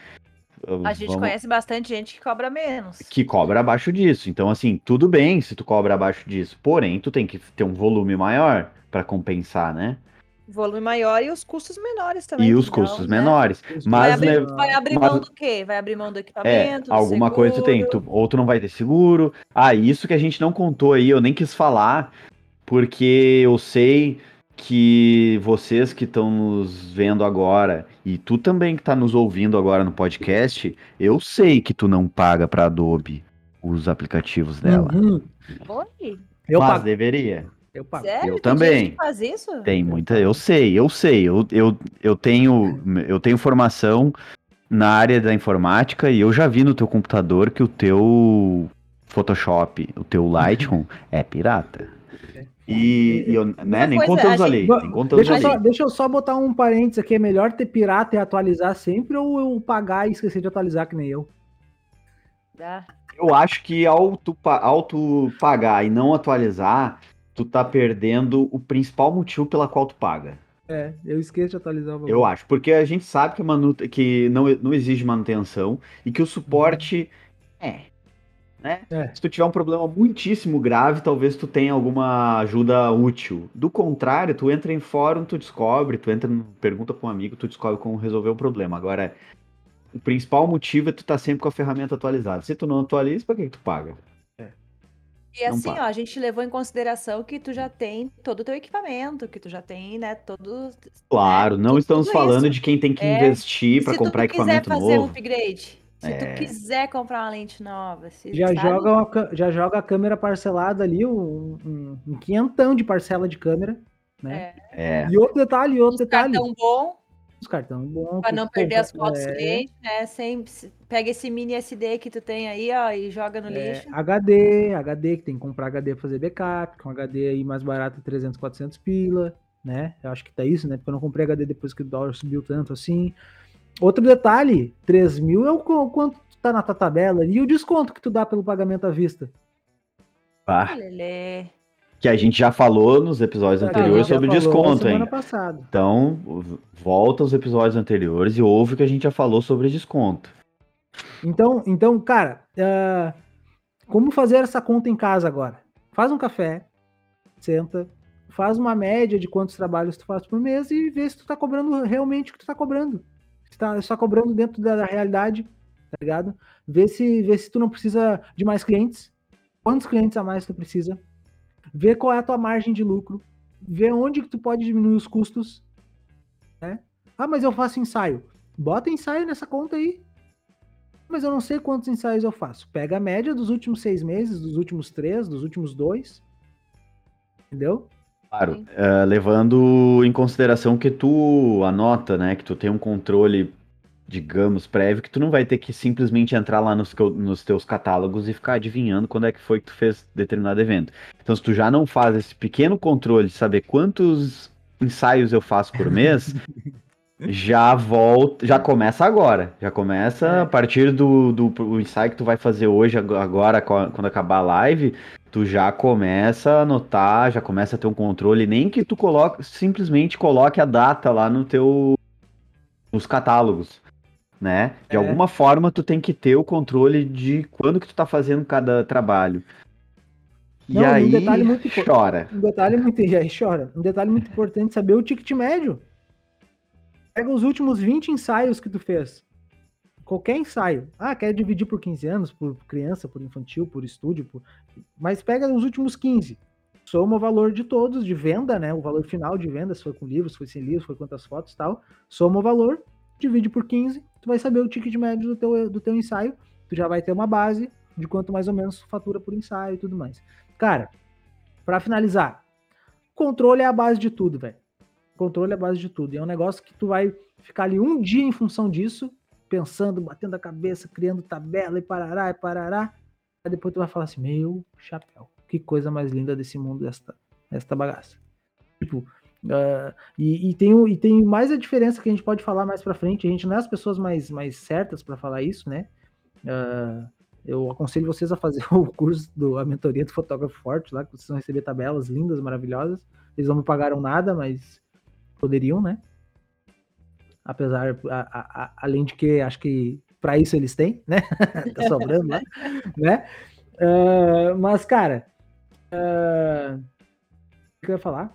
A gente vamos- conhece bastante gente que cobra menos. que cobra abaixo disso. Então, assim, tudo bem se tu cobra abaixo disso. Porém, tu tem que ter um volume maior pra compensar, né? Volume maior e os custos menores também. E os então, custos né? menores. Vai Mas, abrir, né, vai abrir mas- mão do quê? Vai abrir mão do É, equipamento, do alguma coisa tu tem. Tu, ou tu não vai ter seguro. Ah, isso que a gente não contou aí, eu nem quis falar, porque eu sei que vocês que estão nos vendo agora, e tu também que tá nos ouvindo agora no podcast, eu sei que tu não paga pra Adobe os aplicativos dela. Uhum. Oi? Eu mas pago, deveria. eu pago. Sério? Eu Tem também. gente que faz isso? Tem muita, eu sei, eu sei. Eu, eu, eu, tenho, eu tenho formação na área da informática e eu já vi no teu computador que o teu Photoshop, o teu Lightroom (laughs) é pirata. E, e eu, né, nem coisa, contamos a gente- nem contamos Deixa só, deixa eu só botar um parênteses aqui. É melhor ter pirata e atualizar sempre ou eu pagar e esquecer de atualizar que nem eu? Dá. Eu acho que ao tu, ao tu pagar e não atualizar, tu tá perdendo o principal motivo pela qual tu paga. É, eu esqueço de atualizar o bagulho. Eu acho, porque a gente sabe que, a manu... que não, não exige manutenção e que o suporte é. Né? É. Se tu tiver um problema muitíssimo grave, talvez tu tenha alguma ajuda útil. Do contrário, tu entra em fórum, tu descobre, tu entra, no- pergunta pra um amigo, tu descobre como resolver o problema. Agora, o principal motivo é tu estar sempre com a ferramenta atualizada. Se tu não atualiza, pra que que tu paga? E Não assim, paga. ó, a gente levou em consideração que tu já tem todo o teu equipamento, que tu já tem, né, todo... Claro, não tudo estamos isso. falando de quem tem que É, investir pra se comprar tu quiser equipamento fazer um novo. upgrade, se É. tu quiser comprar uma lente nova, se, Já sabe? joga, uma já joga a câmera parcelada ali, um, um, um quinhentão de parcela de câmera, né? É. E outro detalhe, outro Uns detalhe, cartão bom, os cartão bom. pra que não perder compra- as fotos é, cliente, né, sempre, pega esse mini SD que tu tem aí, ó, e joga no é, lixo. HD, HD, que tem que comprar HD pra fazer backup, com HD aí mais barato, 300, 400 pila, né? Eu acho que tá isso, né? Porque eu não comprei HD depois que o dólar subiu tanto assim. Outro detalhe, 3 mil é o qu- quanto tá na tua tabela e o desconto que tu dá pelo pagamento à vista. Lelê. que a gente já falou nos episódios anteriores sobre desconto, hein? passada. Então, volta aos episódios anteriores e ouve o que a gente já falou sobre desconto. Então, então, cara, ah, como fazer essa conta em casa agora? Faz um café, senta, faz uma média de quantos trabalhos tu faz por mês e vê se tu tá cobrando realmente o que tu tá cobrando. Se tá só cobrando dentro da, da realidade, tá ligado? Vê se, vê se tu não precisa de mais clientes. Quantos clientes a mais tu precisa? Vê qual é a tua margem de lucro. Vê onde que tu pode diminuir os custos. Né? Ah, mas eu faço ensaio. Bota ensaio nessa conta aí mas eu não sei quantos ensaios eu faço. Pega a média dos últimos seis meses, dos últimos três, dos últimos dois. Entendeu? Claro, eh, levando em consideração que tu anota, né, que tu tem um controle, digamos, prévio, que tu não vai ter que simplesmente entrar lá nos, nos teus catálogos e ficar adivinhando quando é que foi que tu fez determinado evento. Então, se tu já não faz esse pequeno controle de saber quantos ensaios eu faço por mês, (laughs) já volta, já começa agora. Já começa É. a partir do, do, do ensaio que tu vai fazer hoje, ag- agora, quando acabar a live, tu já começa a anotar, já começa a ter um controle, nem que tu coloque, simplesmente coloque a data lá no teu nos catálogos, né? De É. alguma forma tu tem que ter o controle de quando que tu tá fazendo cada trabalho. E Não, e um aí detalhe muito chora. Um detalhe muito. (laughs) Aí chora. Um detalhe muito importante é saber o ticket médio. Pega os últimos 20 ensaios que tu fez. Qualquer ensaio. Ah, quer dividir por 15 anos, por criança, por infantil, por estúdio, por... mas pega os últimos 15. Soma o valor de todos, de venda, né? O valor final de venda, se foi com livros, foi sem livros, foi quantas fotos tal. Soma o valor, divide por 15, tu vai saber o ticket médio do teu, do teu ensaio. Tu já vai ter uma base de quanto mais ou menos tu fatura por ensaio e tudo mais. Cara, Pra finalizar, controle é a base de tudo, velho. Controle é a base de tudo. E é um negócio que tu vai ficar ali um dia em função disso, pensando, batendo a cabeça, criando tabela e parará e parará. Aí depois tu vai falar assim: Meu chapéu, que coisa mais linda desse mundo, esta, esta bagaça. Tipo, ah, e, e tem, e tem mais a diferença que a gente pode falar mais pra frente. A gente não é as pessoas mais, mais certas pra falar isso, né? Ah, eu aconselho vocês a fazer (laughs) o curso do a mentoria do fotógrafo forte lá, que vocês vão receber tabelas lindas, maravilhosas. Eles não me pagaram nada, mas poderiam, né? Apesar, a- a- além de que acho que para isso eles têm, né? (laughs) tá sobrando lá, né? Uh, mas, cara, uh, o que eu ia falar?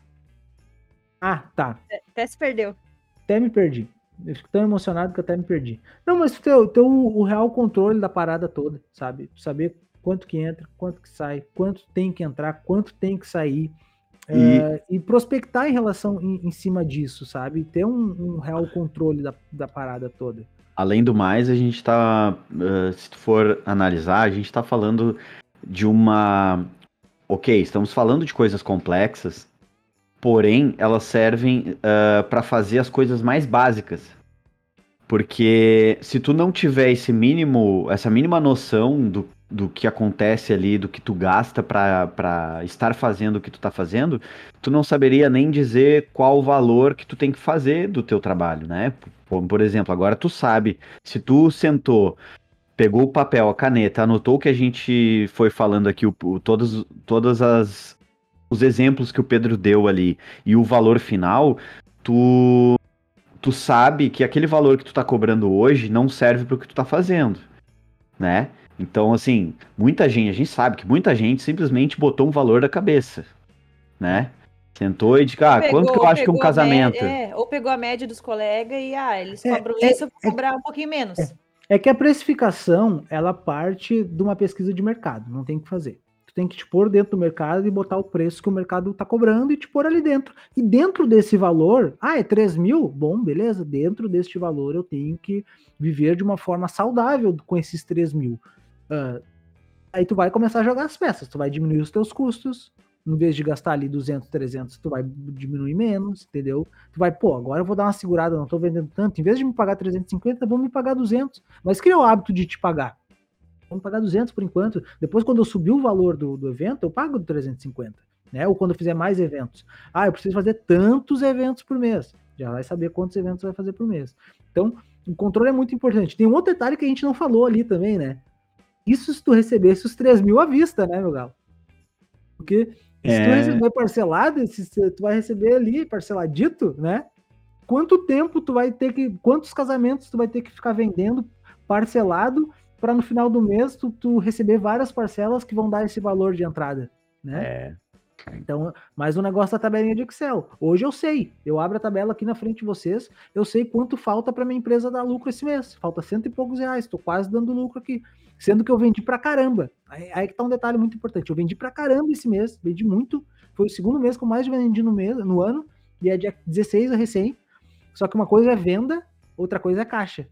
Ah, tá. Até se perdeu. Até me perdi. Eu fico tão emocionado que até me perdi. Não, mas ter, ter o, o, real controle da parada toda, sabe? Saber quanto que entra, quanto que sai, quanto tem que entrar, quanto tem que sair. E, uh, e prospectar em relação em, em, cima disso, sabe? Ter um, um real controle da, da parada toda. Além do mais, a gente está, uh, se for analisar, a gente está falando de uma. Ok, estamos falando de coisas complexas, porém elas servem uh, para fazer as coisas mais básicas. Porque se tu não tiver esse mínimo, essa mínima noção do, do que acontece ali, do que tu gasta para estar fazendo o que tu tá fazendo, tu não saberia nem dizer qual o valor que tu tem que fazer do teu trabalho, né? Por, por exemplo, agora tu sabe, se tu sentou, pegou o papel, a caneta, anotou o que a gente foi falando aqui, o, o, todos, todas as os exemplos que o Pedro deu ali e o valor final, tu tu sabe que aquele valor que tu tá cobrando hoje não serve para o que tu tá fazendo, né? Então, assim, muita gente, a gente sabe que muita gente simplesmente botou um valor da cabeça, né? Sentou e disse, ah, pegou, quanto que eu acho que é um casamento? Média, é, ou pegou a média dos colegas e, ah, eles é, cobram é, isso, eu vou é cobrar um pouquinho menos. É, é que a precificação, ela parte de uma pesquisa de mercado, não tem o que fazer tem que te pôr dentro do mercado e botar o preço que o mercado está cobrando e te pôr ali dentro. E dentro desse valor, ah, é 3 mil? Bom, beleza, dentro deste valor eu tenho que viver de uma forma saudável com esses 3 mil. Uh, aí tu vai começar a jogar as peças, tu vai diminuir os teus custos, em vez de gastar ali 200, 300, tu vai diminuir menos, entendeu? Tu vai, pô, agora eu vou dar uma segurada, não tô vendendo tanto, em vez de me pagar 350, vão me pagar 200, mas cria o hábito de te pagar vamos pagar 200 por enquanto. Depois, quando eu subir o valor do, do evento, eu pago 350. Né? Ou quando eu fizer mais eventos. Ah, eu preciso fazer tantos eventos por mês. Já vai saber quantos eventos vai fazer por mês. Então, o controle é muito importante. Tem um outro detalhe que a gente não falou ali também, né? Isso se tu recebesse os 3 mil à vista, né, meu galo? Porque se é... tu receber parcelado, se tu vai receber ali parceladito, né? Quanto tempo tu vai ter que. Quantos casamentos tu vai ter que ficar vendendo parcelado para no final do mês tu, tu, receber várias parcelas que vão dar esse valor de entrada, né? É. Então, mais um negócio da tabelinha de Excel. Hoje eu sei, eu abro a tabela aqui na frente de vocês, eu sei quanto falta para minha empresa dar lucro esse mês. Falta cento e poucos reais, estou quase dando lucro aqui. Sendo que eu vendi para caramba. Aí, aí que tá um detalhe muito importante. Eu vendi para caramba esse mês, vendi muito. Foi o segundo mês que eu mais vendi no mês, no ano, e é dia 16 a recém. Só que uma coisa é venda, outra coisa é caixa.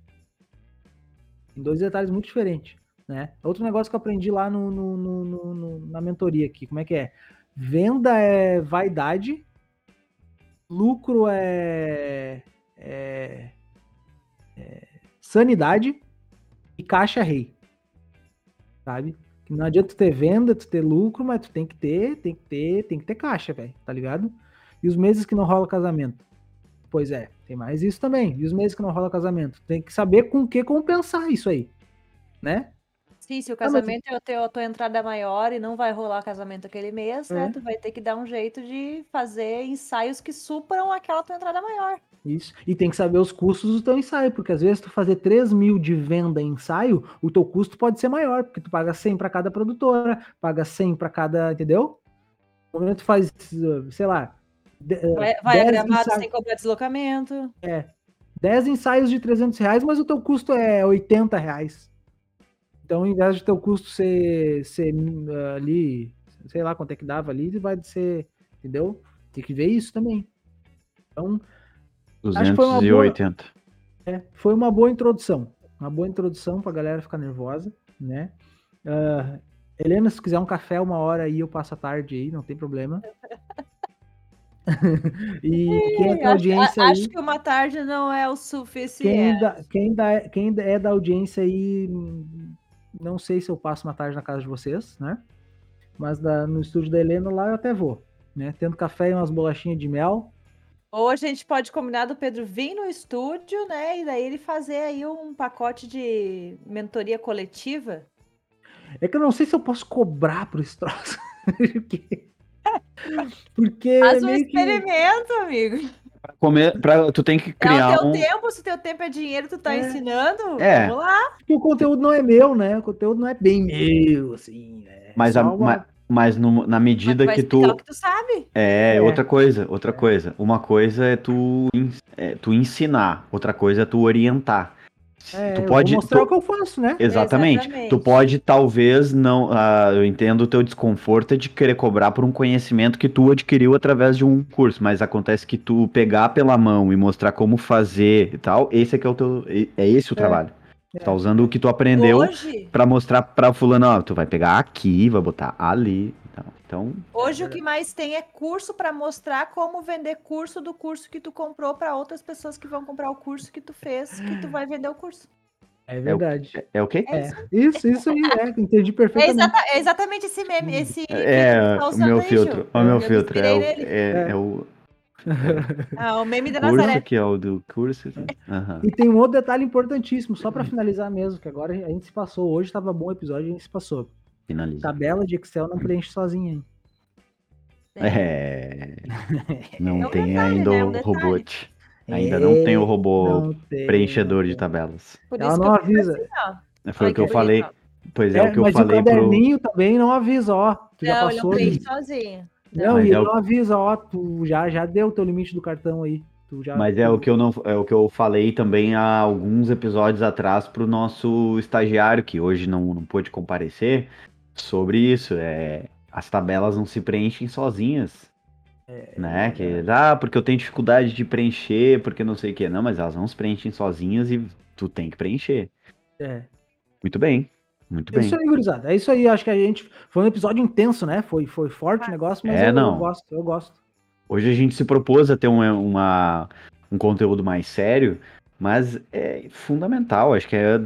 Em dois detalhes muito diferentes. Né? Outro negócio que eu aprendi lá no, no, no, na mentoria aqui, como é que é? Venda é vaidade, lucro é, é, é sanidade e caixa é rei. Sabe? Não adianta tu ter venda, tu ter lucro, mas tu tem que ter, tem que ter, tem que ter caixa, velho, tá ligado? E os meses que não rola casamento? Pois é, tem mais isso também. E os meses que não rola casamento? Tem que saber com que compensar isso aí, né? Sim, se o casamento ah, mas... é a tua entrada maior e não vai rolar casamento aquele mês, né, é. né? Tu vai ter que dar um jeito de fazer ensaios que supram aquela tua entrada maior. Isso. E tem que saber os custos do teu ensaio, porque às vezes tu fazer 3 mil de venda em ensaio, o teu custo pode ser maior, porque tu paga 100 para cada produtora, paga 100 para cada, entendeu? No momento tu faz, sei lá, eh, vai, vai a gramado ensaios... sem cobrar deslocamento. É. 10 ensaios de 300 reais, mas o teu custo é 80 reais. Então, ao invés de teu custo ser, ser uh, ali, sei lá quanto é que dava ali, vai ser, entendeu? Tem que ver isso também. Então, 280. Boa, é, foi uma boa introdução. Uma boa introdução pra galera ficar nervosa, né? Uh, Helena, se quiser um café uma hora aí, eu passo a tarde aí, não tem problema. (laughs) e quem é da audiência acho, aí, acho que uma tarde não é o suficiente. Quem, da, quem, da, quem é da audiência aí, não sei se eu passo uma tarde na casa de vocês, né? Mas da, no estúdio da Helena lá eu até vou, né? Tendo café e umas bolachinhas de mel. Ou a gente pode combinar do Pedro vir no estúdio, né? E daí ele fazer aí um pacote de mentoria coletiva. É que eu não sei se eu posso cobrar por esse troço. (laughs) Porque. Faz um experimento, que... amigo. Comer, pra, tu tem que criar é o teu um... tempo, se teu tempo é dinheiro, tu tá É. ensinando, É. vamos lá. Porque o conteúdo não é meu, né? O conteúdo não é bem meu, assim, né? Mas, Só a- uma- ma- mas no- na Mas medida tu vai que tu... o que tu sabe. É, É. outra coisa, outra coisa. Uma coisa é tu, é tu ensinar, outra coisa é tu orientar. É, tu pode. vou mostrar tu- o que eu faço, né? Exatamente. Exatamente. Tu pode, talvez, não. ah, eu entendo o teu desconforto de querer cobrar por um conhecimento que tu adquiriu através de um curso, mas acontece que tu pegar pela mão e mostrar como fazer e tal, esse é que é o teu. É esse o É. trabalho. É. Tu tá usando o que tu aprendeu pra mostrar pra fulano, ó, tu vai pegar aqui, vai botar ali. Então, hoje o que mais tem é curso para mostrar como vender curso do curso que tu comprou para outras pessoas que vão comprar o curso que tu fez, que tu vai vender o curso. É verdade. é, é o quê? É É, isso, isso aí, é, entendi É, perfeitamente. exata- é exatamente esse meme, esse filtro que É, tá o meu aí, filtro. O meu Eu me filtro. É o, é, É. é o (laughs) Ah, o meme da curso Nazaré. que é o do curso. Aham. E tem um outro detalhe importantíssimo, só pra finalizar mesmo, que agora a gente se passou. Hoje tava bom o episódio, a gente se passou. Finaliza. Tabela de Excel não preenche sozinha, hein? É. (laughs) Não É um tem detalhe, ainda né? o Um detalhe. robot. Ainda não tem o robô Não tem, preenchedor não de tabelas. Por Ela isso não eu avisa. assim, ó. Foi Ai, o que eu que falei. bonito. Pois é, É, o que eu mas o falei pro. caderninho também não avisa, ó. Tu já Não, ele não passou. preenche né? sozinho. Não, e é ele o- não avisa, ó. Tu já, já deu o teu limite do cartão aí. Tu já, Mas é o que eu não é o que eu falei também há alguns episódios atrás pro nosso estagiário que hoje não, não pôde comparecer sobre isso. É, as tabelas não se preenchem sozinhas. né? Que, ah, porque eu tenho dificuldade de preencher, porque não sei o que. Não, mas elas não se preenchem sozinhas e tu tem que preencher. É. Muito bem. Muito É bem. isso aí, gurizada. É isso aí. Acho que a gente. Foi um episódio intenso, né? Foi, foi forte o negócio, mas É, eu, não. eu gosto, eu gosto. Hoje a gente se propôs a ter um, uma, um conteúdo mais sério, mas é fundamental, acho que é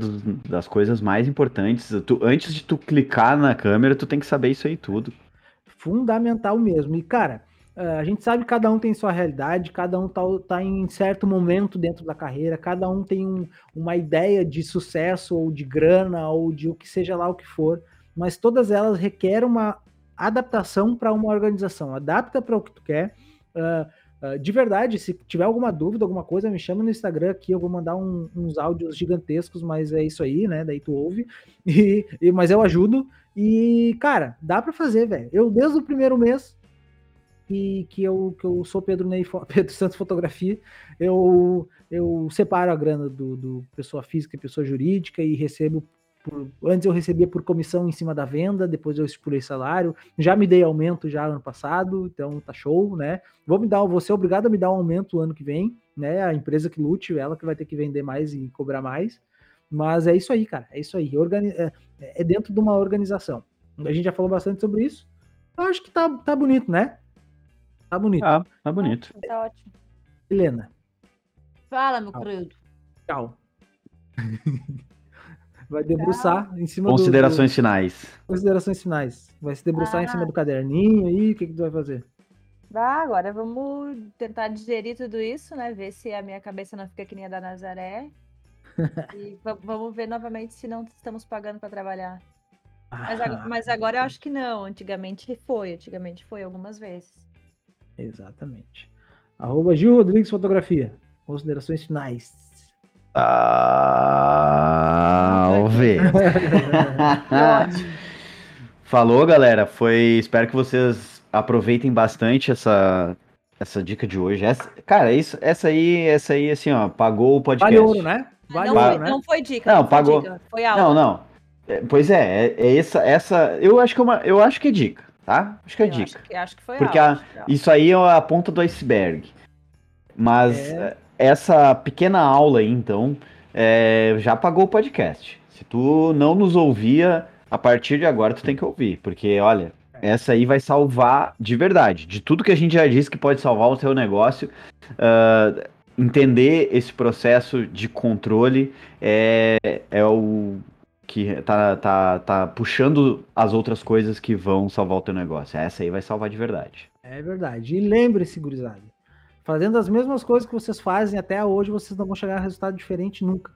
das coisas mais importantes. Tu- antes de tu clicar na câmera, tu tem que saber isso aí tudo. Fundamental mesmo. E, cara, eh, a gente sabe que cada um tem sua realidade, cada um tá, tá em certo momento dentro da carreira, cada um tem um- uma ideia de sucesso, ou de grana, ou de o que seja lá o que for, mas todas elas requerem uma adaptação para uma organização. Adapta para o que tu quer. Ah, ah, de verdade, se tiver alguma dúvida, alguma coisa, me chama no Instagram aqui, eu vou mandar um- uns áudios gigantescos, mas é isso aí, né? Daí tu ouve. (laughs) E, e- mas eu ajudo. E, cara, dá pra fazer, velho. Eu, desde o primeiro mês que, que, eu, que eu sou Pedro Ney, (laughs) Pedro Santos Fotografia, eu, eu separo a grana do, do pessoa física e pessoa jurídica e recebo. Por, antes eu recebia por comissão em cima da venda, depois eu estipulei salário. Já me dei aumento já ano passado, então tá show, né? Vou me dar, vou ser obrigado a me dar um aumento ano que vem, né? A empresa que lute, ela que vai ter que vender mais e cobrar mais. Mas é isso aí, cara. É isso aí. Organi é, é dentro de uma organização. A gente já falou bastante sobre isso. Eu acho que tá, tá bonito, né? Tá bonito. Ah, tá bonito. Tá ótimo. Helena, Fala, meu querido. tchau. (laughs) Vai debruçar em cima Considerações do, finais. do- Considerações finais. Vai se debruçar em Ah. cima do caderninho aí. O que, que tu vai fazer? Ah, agora vamos tentar digerir tudo isso, né? Ver se a minha cabeça não fica que nem a da Nazaré. (laughs) E va- vamos ver novamente se não estamos pagando para trabalhar. Mas, ag- mas agora eu acho que não. Antigamente foi. Antigamente foi algumas vezes. Exatamente. Arroba Gil Rodrigues Fotografia. Considerações finais. Salve! (laughs) Falou, galera. Foi. Espero que vocês aproveitem bastante essa essa dica de hoje. Essa, cara, isso, essa aí, essa aí, assim, ó, pagou o podcast. Vale ouro, né? Vale não, ouro, foi, né? não foi dica. Não, foi pagou. dica, Foi aula. Não, não. É, pois é, é, é essa, essa. Eu acho que é uma, eu acho que é dica, tá? Acho que é Eu dica. Acho que, acho que foi Porque aula. a- acho que foi aula. Isso aí é a ponta do iceberg. Mas É. essa pequena aula aí, então, eh, já pagou o podcast. Se tu não nos ouvia, a partir de agora tu tem que ouvir. Porque, olha, essa aí vai salvar de verdade. De tudo que a gente já disse que pode salvar o teu negócio. ah, entender esse processo de controle é, é o que tá, tá, tá puxando as outras coisas que vão salvar o teu negócio. Essa aí vai salvar de verdade. É verdade. E lembre-se, gurizada. Fazendo as mesmas coisas que vocês fazem até hoje, vocês não vão chegar a resultado diferente nunca.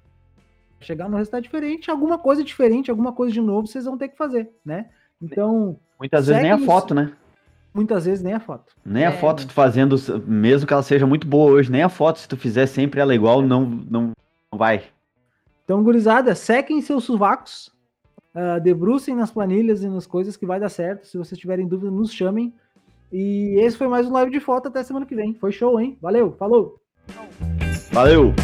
Chegar no resultado diferente, alguma coisa diferente, alguma coisa de novo, vocês vão ter que fazer, né? Então, Muitas vezes nem a foto, né? Muitas vezes nem a foto. Nem a É. foto tu fazendo, mesmo que ela seja muito boa hoje, nem a foto, se tu fizer sempre ela igual, não, não, não vai. Então, gurizada, sequem seus sovacos, ah, debrucem nas planilhas e nas coisas que vai dar certo. Se vocês tiverem dúvida, nos chamem. E esse foi mais um live de foto até semana que vem. Foi show, hein? Valeu, falou! Valeu!